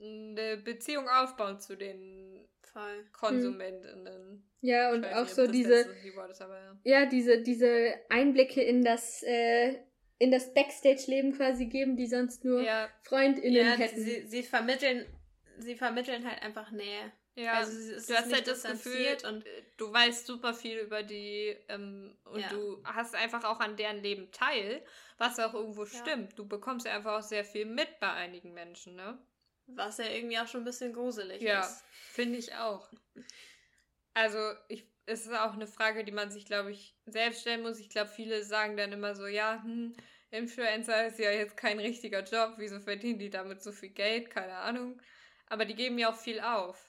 eine Beziehung aufbauen zu den voll. KonsumentInnen. Ja, und auch nicht, so diese. Ist, aber, ja. ja. diese, diese Einblicke in das. Äh, in das Backstage-Leben quasi geben, die sonst nur ja. FreundInnen ja, hätten. Sie, sie vermitteln, sie vermitteln halt einfach Nähe. Ja, also du hast halt das Gefühl, und äh, du weißt super viel über die ähm, und ja. du hast einfach auch an deren Leben teil, was auch irgendwo ja. stimmt. Du bekommst ja einfach auch sehr viel mit bei einigen Menschen, ne? Was ja irgendwie auch schon ein bisschen gruselig ja, ist. Ja, finde ich auch. Also, ich, es ist auch eine Frage, die man sich, glaube ich, selbst stellen muss. Ich glaube, viele sagen dann immer so, ja, hm, Influencer ist ja jetzt kein richtiger Job, wieso verdienen die damit so viel Geld? Keine Ahnung. Aber die geben ja auch viel auf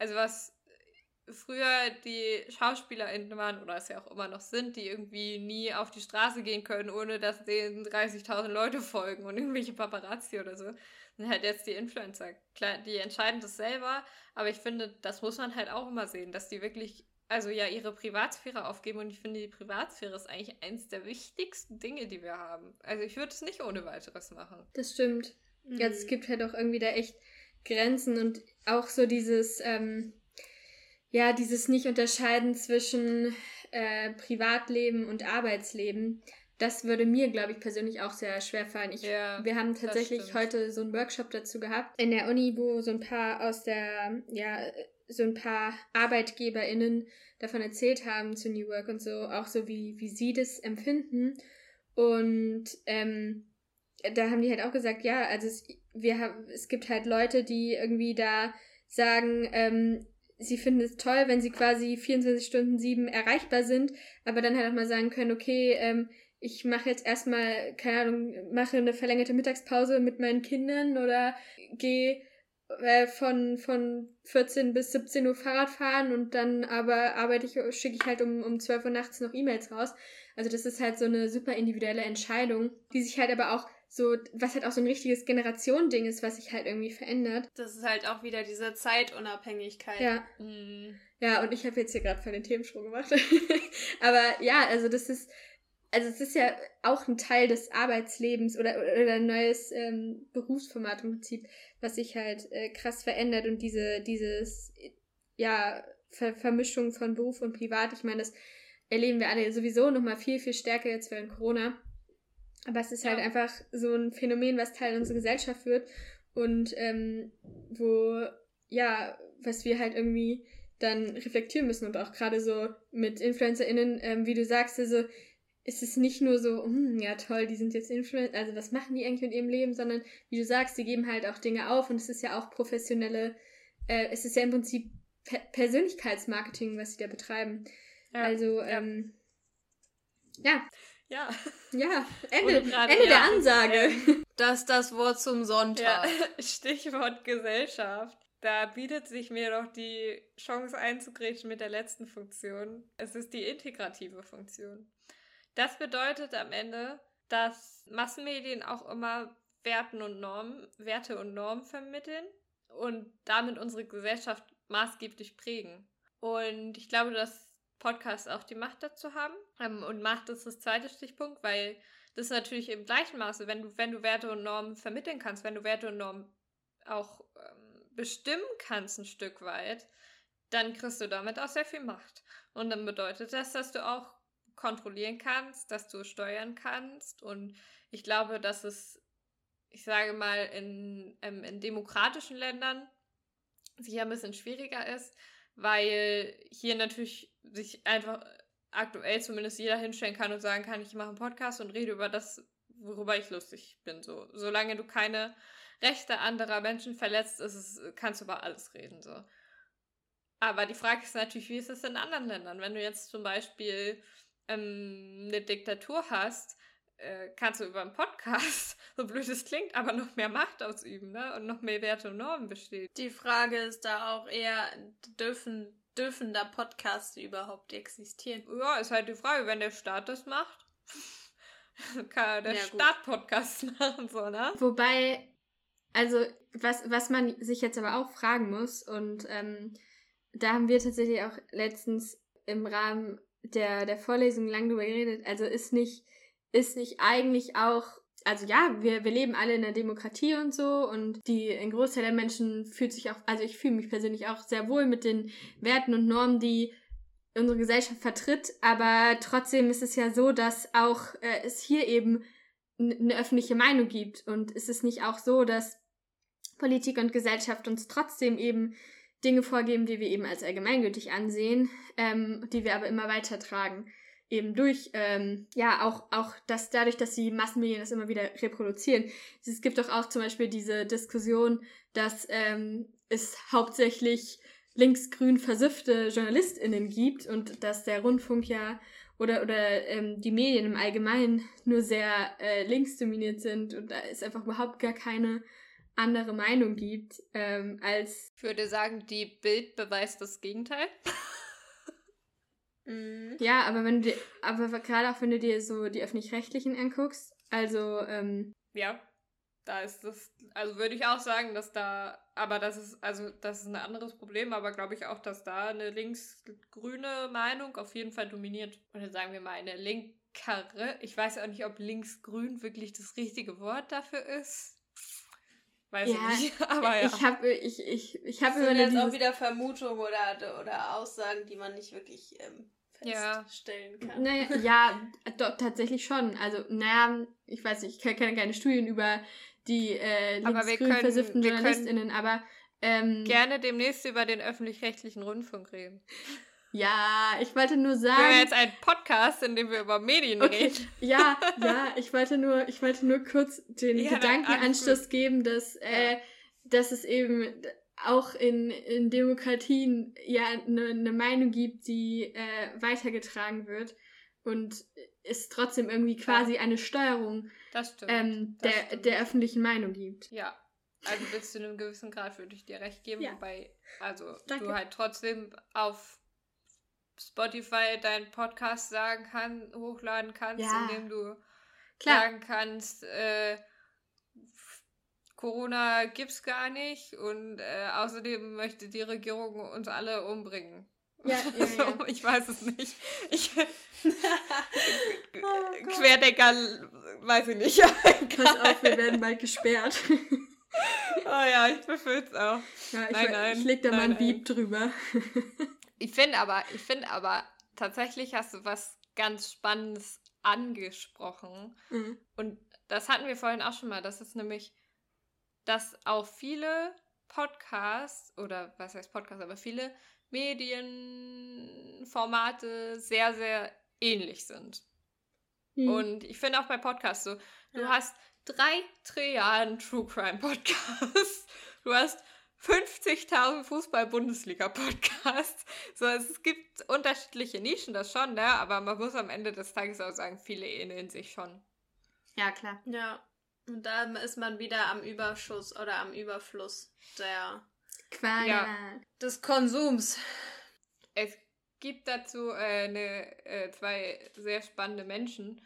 also was früher die SchauspielerInnen waren, oder es ja auch immer noch sind, die irgendwie nie auf die Straße gehen können, ohne dass denen 30.000 Leute folgen und irgendwelche Paparazzi oder so, sind halt jetzt die Influencer. Klar, die entscheiden das selber, aber ich finde, das muss man halt auch immer sehen, dass die wirklich, also ja, ihre Privatsphäre aufgeben und ich finde, die Privatsphäre ist eigentlich eins der wichtigsten Dinge, die wir haben. Also ich würde es nicht ohne weiteres machen. Das stimmt. Mhm. Ja, es gibt halt auch irgendwie da echt Grenzen und auch so dieses, ähm, ja, dieses Nicht-Unterscheiden zwischen äh, Privatleben und Arbeitsleben. Das würde mir, glaube ich, persönlich auch sehr schwer fallen. Ich, ja, wir haben tatsächlich heute so einen Workshop dazu gehabt in der Uni, wo so ein paar aus der, ja, so ein paar ArbeitgeberInnen davon erzählt haben zu New Work und so, auch so wie, wie sie das empfinden. Und ähm, da haben die halt auch gesagt, ja, also es, wir haben, es gibt halt Leute, die irgendwie da sagen, ähm, sie finden es toll, wenn sie quasi 24 Stunden sieben erreichbar sind, aber dann halt auch mal sagen können, okay, ähm, ich mache jetzt erstmal, keine Ahnung, mache eine verlängerte Mittagspause mit meinen Kindern oder gehe äh, von, von 14 bis 17 Uhr Fahrrad fahren und dann aber arbeite ich, schicke ich halt um, um 12 Uhr nachts noch E-Mails raus. Also das ist halt so eine super individuelle Entscheidung, die sich halt aber auch so, was halt auch so ein richtiges Generationending ist, was sich halt irgendwie verändert. Das ist halt auch wieder diese Zeitunabhängigkeit. Ja. Mhm. Ja, und ich habe jetzt hier gerade voll den Themensprung gemacht. Aber ja, also das ist, also es ist ja auch ein Teil des Arbeitslebens oder, oder ein neues ähm, Berufsformat im Prinzip, was sich halt äh, krass verändert und diese, dieses, ja, Ver Vermischung von Beruf und Privat, ich meine, das erleben wir alle sowieso nochmal viel, viel stärker jetzt während Corona. Aber es ist halt ja. halt einfach so ein Phänomen, was Teil unserer Gesellschaft wird und ähm, wo, ja, was wir halt irgendwie dann reflektieren müssen und auch gerade so mit InfluencerInnen, ähm, wie du sagst, also ist es nicht nur so, hm, ja toll, die sind jetzt Influencer, also was machen die eigentlich mit ihrem Leben, sondern wie du sagst, die geben halt auch Dinge auf und es ist ja auch professionelle, äh, es ist ja im Prinzip per Persönlichkeitsmarketing, was sie da betreiben. Ja, also, ja. ähm, ja. Ja. Ja, Ende, Ende ja, der Ansage. Das ist das Wort zum Sonntag. Ja, Stichwort Gesellschaft. Da bietet sich mir doch die Chance einzugrätschen mit der letzten Funktion. Es ist die integrative Funktion. Das bedeutet am Ende, dass Massenmedien auch immer Werten und Normen, Werte und Normen vermitteln und damit unsere Gesellschaft maßgeblich prägen. Und ich glaube, dass Podcasts auch die Macht dazu haben. Ähm, und Macht ist das zweite Stichpunkt, weil das ist natürlich im gleichen Maße, wenn du, wenn du Werte und Normen vermitteln kannst, wenn du Werte und Normen auch ähm, bestimmen kannst ein Stück weit, dann kriegst du damit auch sehr viel Macht. Und dann bedeutet das, dass du auch kontrollieren kannst, dass du steuern kannst. Und ich glaube, dass es, ich sage mal, in, ähm, in demokratischen Ländern sicher ein bisschen schwieriger ist, weil hier natürlich sich einfach aktuell zumindest jeder hinstellen kann und sagen kann, ich mache einen Podcast und rede über das, worüber ich lustig bin. So, solange du keine Rechte anderer Menschen verletzt, ist es, kannst du über alles reden. So. Aber die Frage ist natürlich, wie ist es in anderen Ländern? Wenn du jetzt zum Beispiel ähm, eine Diktatur hast, äh, kannst du über einen Podcast, so blöd es klingt, aber noch mehr Macht ausüben ne? und noch mehr Werte und Normen bestehen. Die Frage ist da auch eher, dürfen, dürfen da Podcasts überhaupt existieren? Ja, ist halt die Frage, wenn der Staat das macht, kann der ja, Staat Podcasts machen, so, ne? Wobei, also, was, was man sich jetzt aber auch fragen muss, und ähm, da haben wir tatsächlich auch letztens im Rahmen der, der Vorlesung lang drüber geredet, also ist nicht ist nicht eigentlich auch, also ja, wir, wir leben alle in der Demokratie und so und die, ein Großteil der Menschen fühlt sich auch, also ich fühle mich persönlich auch sehr wohl mit den Werten und Normen, die unsere Gesellschaft vertritt, aber trotzdem ist es ja so, dass auch äh, es hier eben eine öffentliche Meinung gibt. Und ist es nicht auch so, dass Politik und Gesellschaft uns trotzdem eben Dinge vorgeben, die wir eben als allgemeingültig ansehen, ähm, die wir aber immer weitertragen eben durch, ähm, ja, auch, auch dass dadurch, dass die Massenmedien das immer wieder reproduzieren. Es gibt doch auch zum Beispiel diese Diskussion, dass ähm, es hauptsächlich linksgrün versiffte JournalistInnen gibt und dass der Rundfunk ja oder, oder ähm, die Medien im Allgemeinen nur sehr äh, linksdominiert sind und da es einfach überhaupt gar keine andere Meinung gibt ähm, als. Ich würde sagen, die Bild beweist das Gegenteil. Mhm. Ja, aber wenn du dir, aber gerade auch wenn du dir so die öffentlich-rechtlichen anguckst, also, ähm, Ja, da ist das, also würde ich auch sagen, dass da, aber das ist, also das ist ein anderes Problem, aber glaube ich auch, dass da eine linksgrüne Meinung auf jeden Fall dominiert. Oder sagen wir mal eine linkere. Ich weiß auch nicht, ob linksgrün wirklich das richtige Wort dafür ist. Weiß ja, ich nicht, aber ja. Ich habe ich, ich, ich hab das sind jetzt auch wieder Vermutungen oder, oder Aussagen, die man nicht wirklich ähm, feststellen ja. kann. Naja, ja, doch, tatsächlich schon. Also, naja, ich weiß nicht, ich kenne keine Studien über die äh, linksgrün versifften JournalistInnen, aber ähm, gerne demnächst über den öffentlich-rechtlichen Rundfunk reden. Ja, ich wollte nur sagen. Wir haben jetzt einen Podcast, in dem wir über Medien okay. reden. Ja, ja, ich wollte nur, ich wollte nur kurz den ja, Gedankenanschluss geben, dass, äh, dass es eben auch in, in Demokratien ja eine, eine Meinung gibt, die äh, weitergetragen wird und es trotzdem irgendwie quasi eine Steuerung ähm, der, der öffentlichen Meinung gibt. Ja, also bis zu einem gewissen Grad würde ich dir recht geben, ja. wobei also Danke. du halt trotzdem auf Spotify deinen Podcast sagen kann, hochladen kannst, ja. indem du Klar. sagen kannst, äh, Corona gibt's gar nicht und äh, außerdem möchte die Regierung uns alle umbringen. Ja, ja, ja. ich weiß es nicht. Ich, oh Querdecker, weiß ich nicht. Pass auf, wir werden bald gesperrt. oh ja, ich befürchte es auch. Ja, ich, nein, nein, ich leg da nein, mal ein Beep drüber. ich finde aber, ich finde aber, tatsächlich hast du was ganz Spannendes angesprochen. Mhm. Und das hatten wir vorhin auch schon mal. Das ist nämlich, dass auch viele Podcasts oder was heißt Podcasts, aber viele Medienformate sehr, sehr ähnlich sind. Mhm. Und ich finde auch bei Podcasts so, du ja. hast drei Trilliarden True Crime Podcasts, du hast 50.000 Fußball-Bundesliga-Podcasts. So, es gibt unterschiedliche Nischen, das schon, ne? Aber man muss am Ende des Tages auch sagen, viele ähneln sich schon. Ja, klar. Ja. Und da ist man wieder am Überschuss oder am Überfluss der Qual ja. des Konsums. Es gibt dazu äh, eine, äh, zwei sehr spannende Menschen,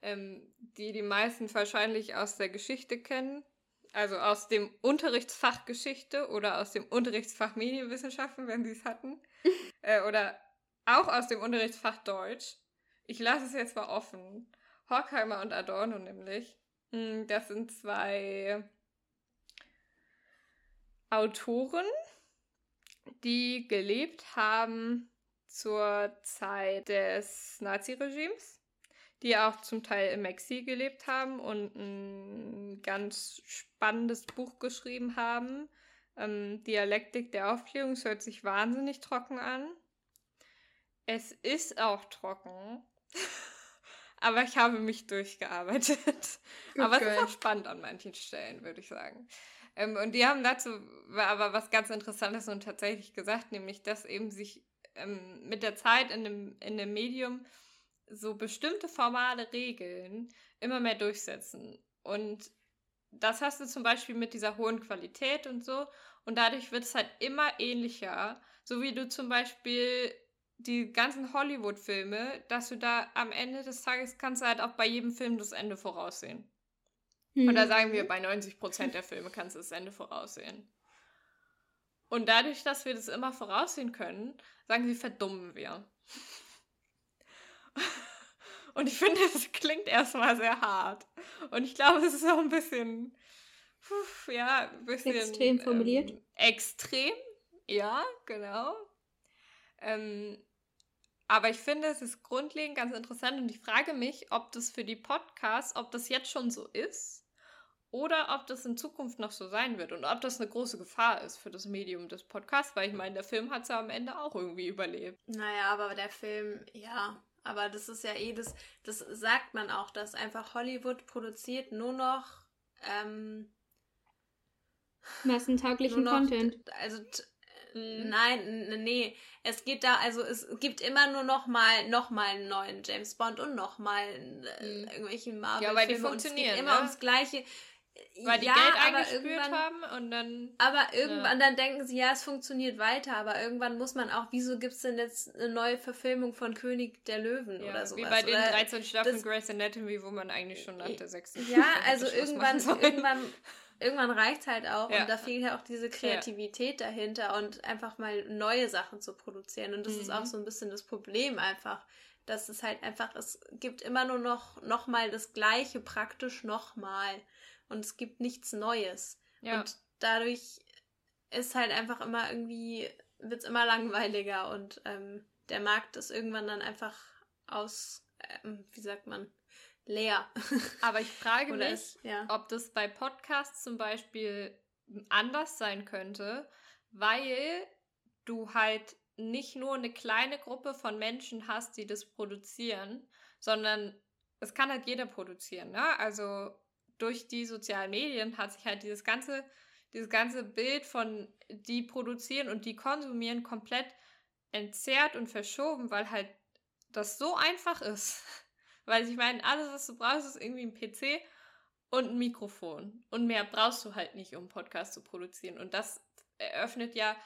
ähm, die die meisten wahrscheinlich aus der Geschichte kennen. Also aus dem Unterrichtsfach Geschichte oder aus dem Unterrichtsfach Medienwissenschaften, wenn sie es hatten. äh, oder auch aus dem Unterrichtsfach Deutsch. Ich lasse es jetzt mal offen. Horkheimer und Adorno nämlich. Hm, das sind zwei Autoren, die gelebt haben zur Zeit des Naziregimes, die auch zum Teil im Exil gelebt haben und ein ganz spannendes Buch geschrieben haben. Ähm, Dialektik der Aufklärung es hört sich wahnsinnig trocken an. Es ist auch trocken. Aber ich habe mich durchgearbeitet. Gut, aber es ist auch spannend an manchen Stellen, würde ich sagen. Ähm, und die haben dazu aber was ganz Interessantes und tatsächlich gesagt, nämlich, dass eben sich ähm, mit der Zeit in dem, in dem Medium so bestimmte formale Regeln immer mehr durchsetzen. Und das hast du zum Beispiel mit dieser hohen Qualität und so. Und dadurch wird es halt immer ähnlicher. So wie du zum Beispiel die ganzen Hollywood-Filme, dass du da am Ende des Tages kannst du halt auch bei jedem Film das Ende voraussehen. Mhm. Und da sagen wir, bei 90% der Filme kannst du das Ende voraussehen. Und dadurch, dass wir das immer voraussehen können, sagen sie, verdummen wir. Und ich finde, das klingt erstmal sehr hart. Und ich glaube, es ist auch ein bisschen, ja, ein bisschen. Extrem formuliert. Ähm, extrem, ja, genau. Ähm, aber ich finde, es ist grundlegend ganz interessant und ich frage mich, ob das für die Podcasts, ob das jetzt schon so ist oder ob das in Zukunft noch so sein wird und ob das eine große Gefahr ist für das Medium des Podcasts, weil ich meine, der Film hat es ja am Ende auch irgendwie überlebt. Naja, aber der Film, ja, aber das ist ja eh, das, das sagt man auch, dass einfach Hollywood produziert nur noch ähm, massentauglichen noch, Content. Also. Nein, nee. Es geht da, also es gibt immer nur noch mal, noch mal einen neuen James Bond und noch mal äh, mhm. irgendwelche Marvel-Filme. Ja, weil die funktionieren. Immer ne? ums Gleiche. Weil die ja, Geld eingespült haben und dann. Aber irgendwann ja. dann denken sie, ja, es funktioniert weiter, aber irgendwann muss man auch, wieso gibt es denn jetzt eine neue Verfilmung von König der Löwen ja, oder sowas? Wie bei den 13 Staffeln Grey's Anatomy, wo man eigentlich schon nach der sechsten Ja, also irgendwann, irgendwann irgendwann reicht es halt auch ja. und da fehlt ja auch diese Kreativität ja. dahinter und einfach mal neue Sachen zu produzieren. Und das mhm. ist auch mhm. so ein bisschen das Problem einfach, dass es halt einfach, es gibt immer nur noch, noch mal das Gleiche praktisch nochmal und es gibt nichts Neues. Ja. Und dadurch ist halt einfach immer irgendwie, wird es immer langweiliger und ähm, der Markt ist irgendwann dann einfach aus, ähm, wie sagt man, leer. Aber ich frage mich, ist, ja. ob das bei Podcasts zum Beispiel anders sein könnte, weil du halt nicht nur eine kleine Gruppe von Menschen hast, die das produzieren, sondern es kann halt jeder produzieren. Ne? Also durch die sozialen Medien hat sich halt dieses ganze, dieses ganze Bild von die produzieren und die konsumieren komplett entzerrt und verschoben, weil halt das so einfach ist. Weil ich meine, alles, was du brauchst, ist irgendwie ein PC und ein Mikrofon. Und mehr brauchst du halt nicht, um einen Podcast zu produzieren. Und das eröffnet ja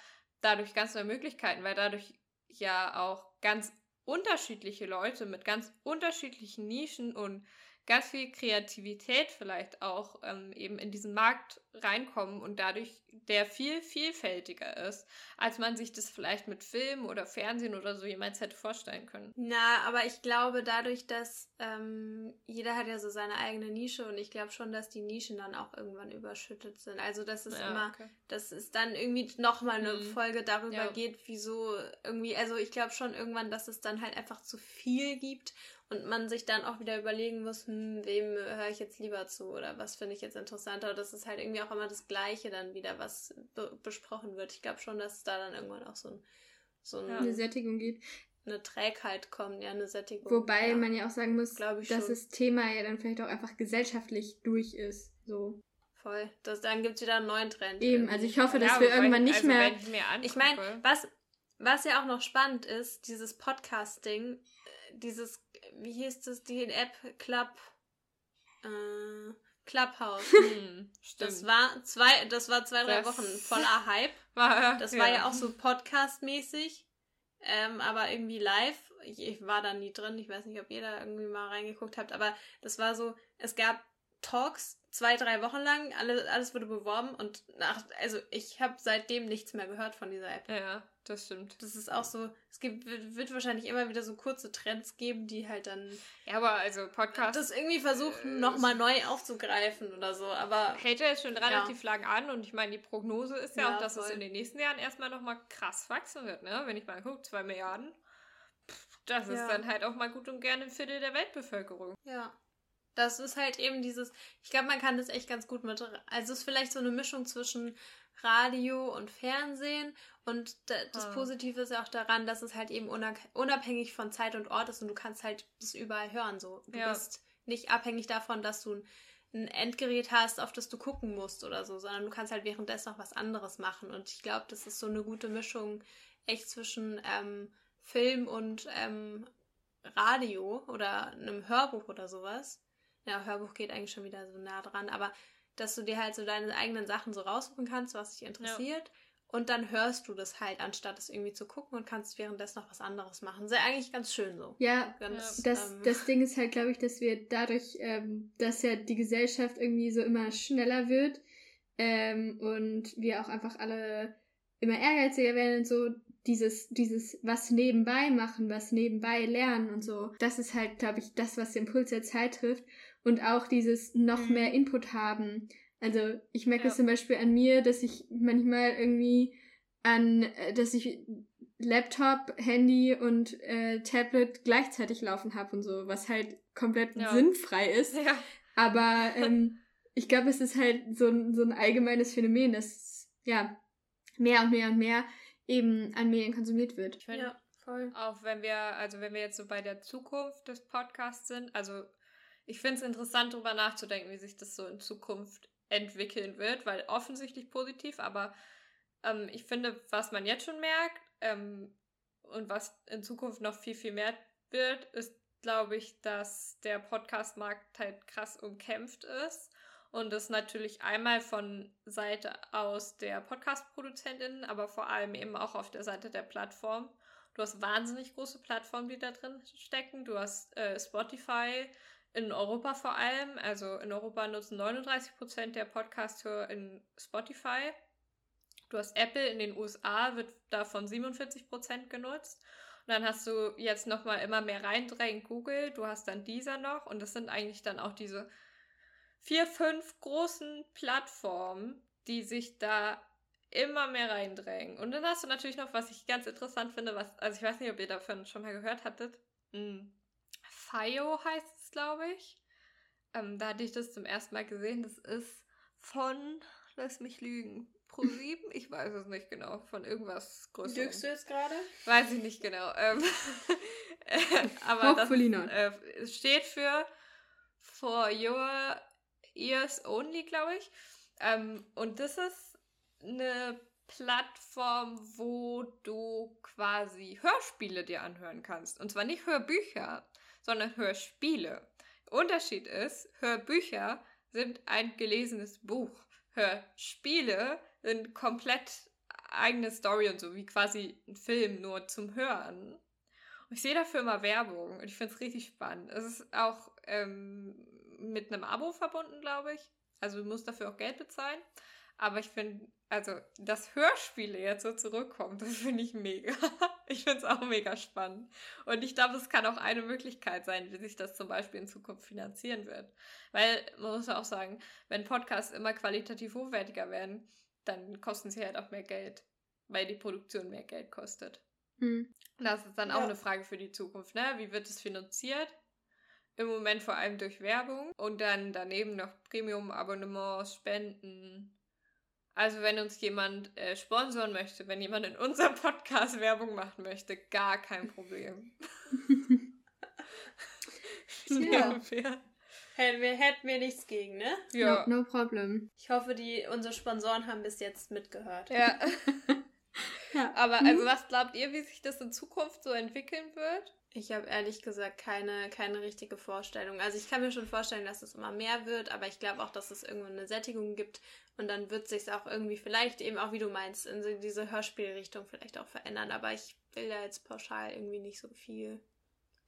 dadurch ganz neue Möglichkeiten, weil dadurch ja auch ganz unterschiedliche Leute mit ganz unterschiedlichen Nischen und ganz viel Kreativität vielleicht auch ähm, eben in diesen Markt reinkommen und dadurch der viel vielfältiger ist, als man sich das vielleicht mit Film oder Fernsehen oder so jemals hätte vorstellen können. Na, aber ich glaube dadurch, dass ähm, jeder hat ja so seine eigene Nische und ich glaube schon, dass die Nischen dann auch irgendwann überschüttet sind. Also das ist ja, immer, okay. dass es dann irgendwie nochmal eine mhm. Folge darüber ja. geht, wieso irgendwie, also ich glaube schon irgendwann, dass es dann halt einfach zu viel gibt und man sich dann auch wieder überlegen muss, hm, wem höre ich jetzt lieber zu oder was finde ich jetzt interessanter. Das ist halt irgendwie auch immer das Gleiche dann wieder, was be besprochen wird. Ich glaube schon, dass es da dann irgendwann auch so, ein, so ein, ja. eine Sättigung gibt. Eine Trägheit kommt, ja, eine Sättigung. Wobei ja. man ja auch sagen muss, dass schon. das Thema ja dann vielleicht auch einfach gesellschaftlich durch ist. So. Voll. Das, dann gibt es wieder einen neuen Trend. Eben, also ich hoffe, dass ja, wir irgendwann nicht also mehr. Ich, ich meine, was, was ja auch noch spannend ist, dieses Podcasting, dieses wie hieß das, die App Club, äh, Clubhouse. Hm, das war zwei, das war zwei, drei das Wochen voller Hype. War, das war ja, auch so Podcast-mäßig, ähm, aber irgendwie live. Ich, ich, war da nie drin. Ich weiß nicht, ob ihr da irgendwie mal reingeguckt habt, aber das war so, es gab Talks zwei, drei Wochen lang, alle, alles wurde beworben und nach, also ich habe seitdem nichts mehr gehört von dieser App. Ja. Das stimmt. Das ist auch so, es gibt, wird wahrscheinlich immer wieder so kurze Trends geben, die halt dann. Ja, aber also Podcast. Das irgendwie versuchen, äh, nochmal neu aufzugreifen oder so, aber. Hält ja jetzt schon relativ ja. lang an und ich meine, die Prognose ist ja, ja auch, dass voll. es in den nächsten Jahren erstmal nochmal krass wachsen wird, ne? Wenn ich mal gucke, zwei Milliarden. Das ist ja. dann halt auch mal gut und gerne ein Viertel der Weltbevölkerung. Ja. Das ist halt eben dieses, ich glaube, man kann das echt ganz gut mit, also es ist vielleicht so eine Mischung zwischen Radio und Fernsehen. Und das ah. Positive ist ja auch daran, dass es halt eben unabhängig von Zeit und Ort ist und du kannst halt das überall hören. So. Du ja. bist nicht abhängig davon, dass du ein Endgerät hast, auf das du gucken musst oder so, sondern du kannst halt währenddessen noch was anderes machen. Und ich glaube, das ist so eine gute Mischung echt zwischen ähm, Film und ähm, Radio oder einem Hörbuch oder sowas. Ja, Hörbuch geht eigentlich schon wieder so nah dran, aber dass du dir halt so deine eigenen Sachen so raussuchen kannst, was dich interessiert. Ja. Und dann hörst du das halt, anstatt es irgendwie zu gucken und kannst währenddessen noch was anderes machen. Sehr eigentlich ganz schön so. Ja, ganz, das, ähm, das Ding ist halt, glaube ich, dass wir dadurch, ähm, dass ja die Gesellschaft irgendwie so immer schneller wird ähm, und wir auch einfach alle immer ehrgeiziger werden und so, dieses, dieses was nebenbei machen, was nebenbei lernen und so, das ist halt, glaube ich, das, was den Puls der Zeit trifft und auch dieses noch mhm. mehr Input haben. Also ich merke ja. es zum Beispiel an mir, dass ich manchmal irgendwie an, äh, dass ich Laptop, Handy und äh, Tablet gleichzeitig laufen habe und so, was halt komplett ja. sinnfrei ist. Ja. Aber ähm, ich glaube, es ist halt so, so ein allgemeines Phänomen, dass ja mehr und mehr und mehr eben an Medien konsumiert wird. Ich finde, ja, voll. Auch wenn wir, also wenn wir jetzt so bei der Zukunft des Podcasts sind, also ich finde es interessant, darüber nachzudenken, wie sich das so in Zukunft entwickeln wird, weil offensichtlich positiv, aber ähm, ich finde, was man jetzt schon merkt ähm, und was in Zukunft noch viel, viel mehr wird, ist, glaube ich, dass der Podcast-Markt halt krass umkämpft ist und es natürlich einmal von Seite aus der Podcast-ProduzentInnen, aber vor allem eben auch auf der Seite der Plattform. Du hast wahnsinnig große Plattformen, die da drin stecken. Du hast äh, Spotify, in Europa vor allem. Also in Europa nutzen 39% der Podcast-Hörer in Spotify. Du hast Apple in den USA, wird davon 47% genutzt. Und dann hast du jetzt nochmal immer mehr reindrängen Google. Du hast dann dieser noch. Und das sind eigentlich dann auch diese vier, fünf großen Plattformen, die sich da immer mehr reindrängen. Und dann hast du natürlich noch, was ich ganz interessant finde, was, also ich weiß nicht, ob ihr davon schon mal gehört hattet. Hm. FIO heißt es, glaube ich. Ähm, da hatte ich das zum ersten Mal gesehen. Das ist von, lass mich lügen, Pro 7? Ich weiß es nicht genau. Von irgendwas Größerem. Lügst du jetzt gerade? Weiß ich nicht genau. Ähm, aber das äh, steht für For Your Ears Only, glaube ich. Ähm, und das ist eine Plattform, wo du quasi Hörspiele dir anhören kannst. Und zwar nicht Hörbücher, sondern Hörspiele. Unterschied ist, Hörbücher sind ein gelesenes Buch. Hörspiele sind komplett eigene Story und so, wie quasi ein Film, nur zum Hören. Ich sehe dafür immer Werbung und ich finde es richtig spannend. Es ist auch ähm, mit einem Abo verbunden, glaube ich. Also du musst dafür auch Geld bezahlen. Aber ich finde, also, dass Hörspiele jetzt so zurückkommen, das finde ich mega. Ich finde es auch mega spannend. Und ich glaube, es kann auch eine Möglichkeit sein, wie sich das zum Beispiel in Zukunft finanzieren wird. Weil, man muss ja auch sagen, wenn Podcasts immer qualitativ hochwertiger werden, dann kosten sie halt auch mehr Geld. Weil die Produktion mehr Geld kostet. Mhm. Das ist dann auch eine Frage für die Zukunft, ne? Wie wird es finanziert? Im Moment vor allem durch Werbung und dann daneben noch Premium-Abonnements, Spenden, also wenn uns jemand äh, sponsoren möchte, wenn jemand in unserem Podcast Werbung machen möchte, gar kein Problem. ja. Hätten wir, hätten wir nichts gegen, ne? Ja. No, no problem. Ich hoffe, die, unsere Sponsoren haben bis jetzt mitgehört. Ja. ja. Aber also was glaubt ihr, wie sich das in Zukunft so entwickeln wird? Ich habe ehrlich gesagt keine, keine richtige Vorstellung. Also ich kann mir schon vorstellen, dass es immer mehr wird, aber ich glaube auch, dass es irgendwann eine Sättigung gibt und dann wird sich auch irgendwie vielleicht eben auch, wie du meinst, in diese Hörspielrichtung vielleicht auch verändern. Aber ich will da jetzt pauschal irgendwie nicht so viel.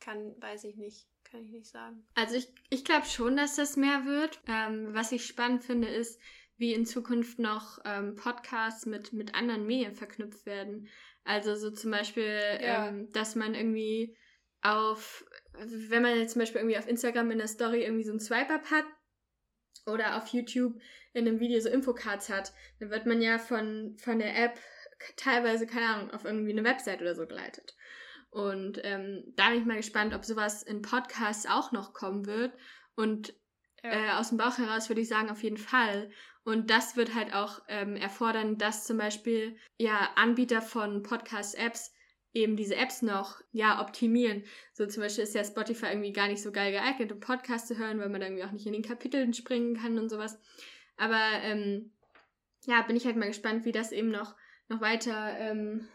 Kann, weiß ich nicht. Kann ich nicht sagen. Also ich, ich glaube schon, dass das mehr wird. Ähm, was ich spannend finde, ist, wie in Zukunft noch ähm, Podcasts mit, mit anderen Medien verknüpft werden. Also so zum Beispiel, ja. ähm, dass man irgendwie auf, wenn man jetzt zum Beispiel irgendwie auf Instagram in der Story irgendwie so ein Swipe-Up hat oder auf YouTube in einem Video so Infocards hat, dann wird man ja von, von der App teilweise, keine Ahnung, auf irgendwie eine Website oder so geleitet. Und ähm, da bin ich mal gespannt, ob sowas in Podcasts auch noch kommen wird. Und ja. äh, aus dem Bauch heraus würde ich sagen, auf jeden Fall. Und das wird halt auch ähm, erfordern, dass zum Beispiel ja Anbieter von Podcast-Apps eben diese Apps noch ja optimieren. So zum Beispiel ist ja Spotify irgendwie gar nicht so geil geeignet, um Podcasts zu hören, weil man irgendwie auch nicht in den Kapiteln springen kann und sowas. Aber ähm, ja, bin ich halt mal gespannt, wie das eben noch, noch weiter ähm,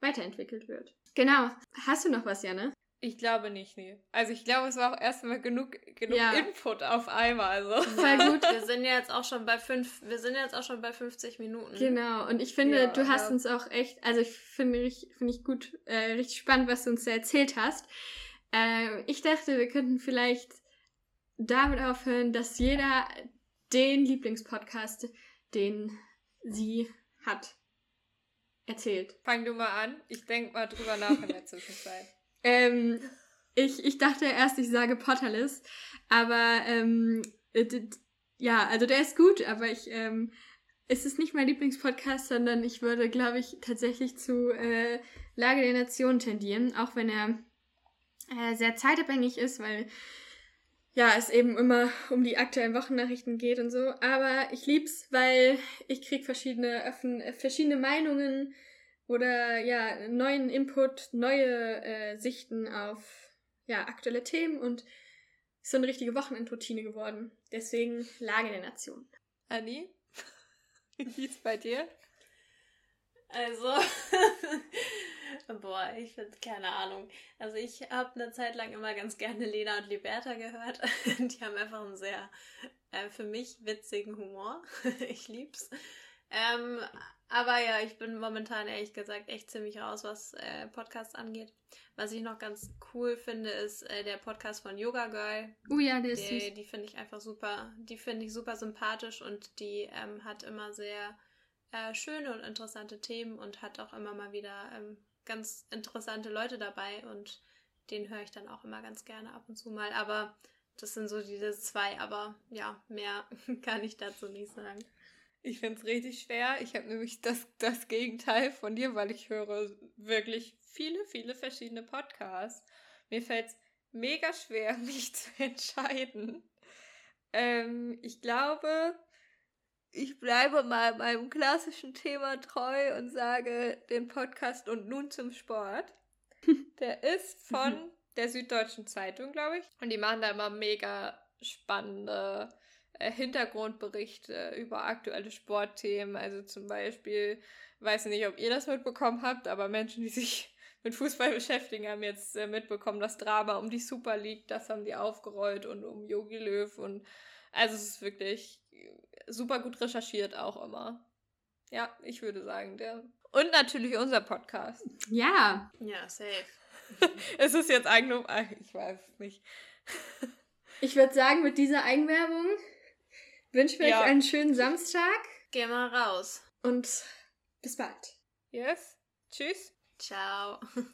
weiterentwickelt wird. Genau. Hast du noch was, Janne? Ich glaube nicht, nee. Also ich glaube, es war auch erstmal genug, genug ja. Input auf einmal. So. Voll gut. Wir sind ja jetzt auch schon bei fünf, wir sind jetzt auch schon bei 50 Minuten. Genau. Und ich finde, ja, du hast ja. uns auch echt, also ich finde ich, finde ich gut, äh, richtig spannend, was du uns da erzählt hast. Äh, ich dachte, wir könnten vielleicht damit aufhören, dass jeder den Lieblingspodcast, den sie hat, erzählt. Fang du mal an. Ich denke mal drüber nach in der Zwischenzeit. Ähm, ich, ich dachte erst, ich sage Potterless, aber ähm, ja, also der ist gut, aber ich, ähm, es ist nicht mein Lieblingspodcast, sondern ich würde, glaube ich, tatsächlich zu äh, Lage der Nation tendieren, auch wenn er äh, sehr zeitabhängig ist, weil ja, es eben immer um die aktuellen Wochennachrichten geht und so. Aber ich lieb's, weil ich krieg verschiedene, verschiedene Meinungen oder ja, neuen Input, neue äh, Sichten auf ja, aktuelle Themen und ist so eine richtige Wochenendroutine geworden. Deswegen Lage der Nation. Anni, wie geht's bei dir? Also, boah, ich finde keine Ahnung. Also ich habe eine Zeit lang immer ganz gerne Lena und Liberta gehört. Die haben einfach einen sehr, äh, für mich, witzigen Humor. ich lieb's. Ähm, aber ja, ich bin momentan ehrlich gesagt echt ziemlich raus, was äh, Podcasts angeht. Was ich noch ganz cool finde, ist äh, der Podcast von Yoga Girl. Oh ja, der ist die, süß. Die finde ich einfach super. Die finde ich super sympathisch und die ähm, hat immer sehr äh, schöne und interessante Themen und hat auch immer mal wieder ähm, ganz interessante Leute dabei und den höre ich dann auch immer ganz gerne ab und zu mal. Aber das sind so diese zwei, aber ja, mehr kann ich dazu nicht sagen. Ich finde es richtig schwer. Ich habe nämlich das, das Gegenteil von dir, weil ich höre wirklich viele, viele verschiedene Podcasts. Mir fällt es mega schwer, mich zu entscheiden. Ähm, ich glaube, ich bleibe mal meinem klassischen Thema treu und sage den Podcast und nun zum Sport. Der ist von der Süddeutschen Zeitung, glaube ich. Und die machen da immer mega spannende Hintergrundberichte über aktuelle Sportthemen. Also zum Beispiel, weiß nicht, ob ihr das mitbekommen habt, aber Menschen, die sich mit Fußball beschäftigen, haben jetzt äh, mitbekommen, das Drama um die Super League, das haben die aufgerollt und um Yogi Löw und also es ist wirklich super gut recherchiert auch immer. Ja, ich würde sagen, der. Und natürlich unser Podcast. Ja. Ja, safe. es ist jetzt Eigenlob. Ach, ich weiß es nicht. ich würde sagen, mit dieser Eigenwerbung wünschen wir ja. euch einen schönen Samstag. Geh mal raus. Und bis bald. Yes. Tschüss. Ciao.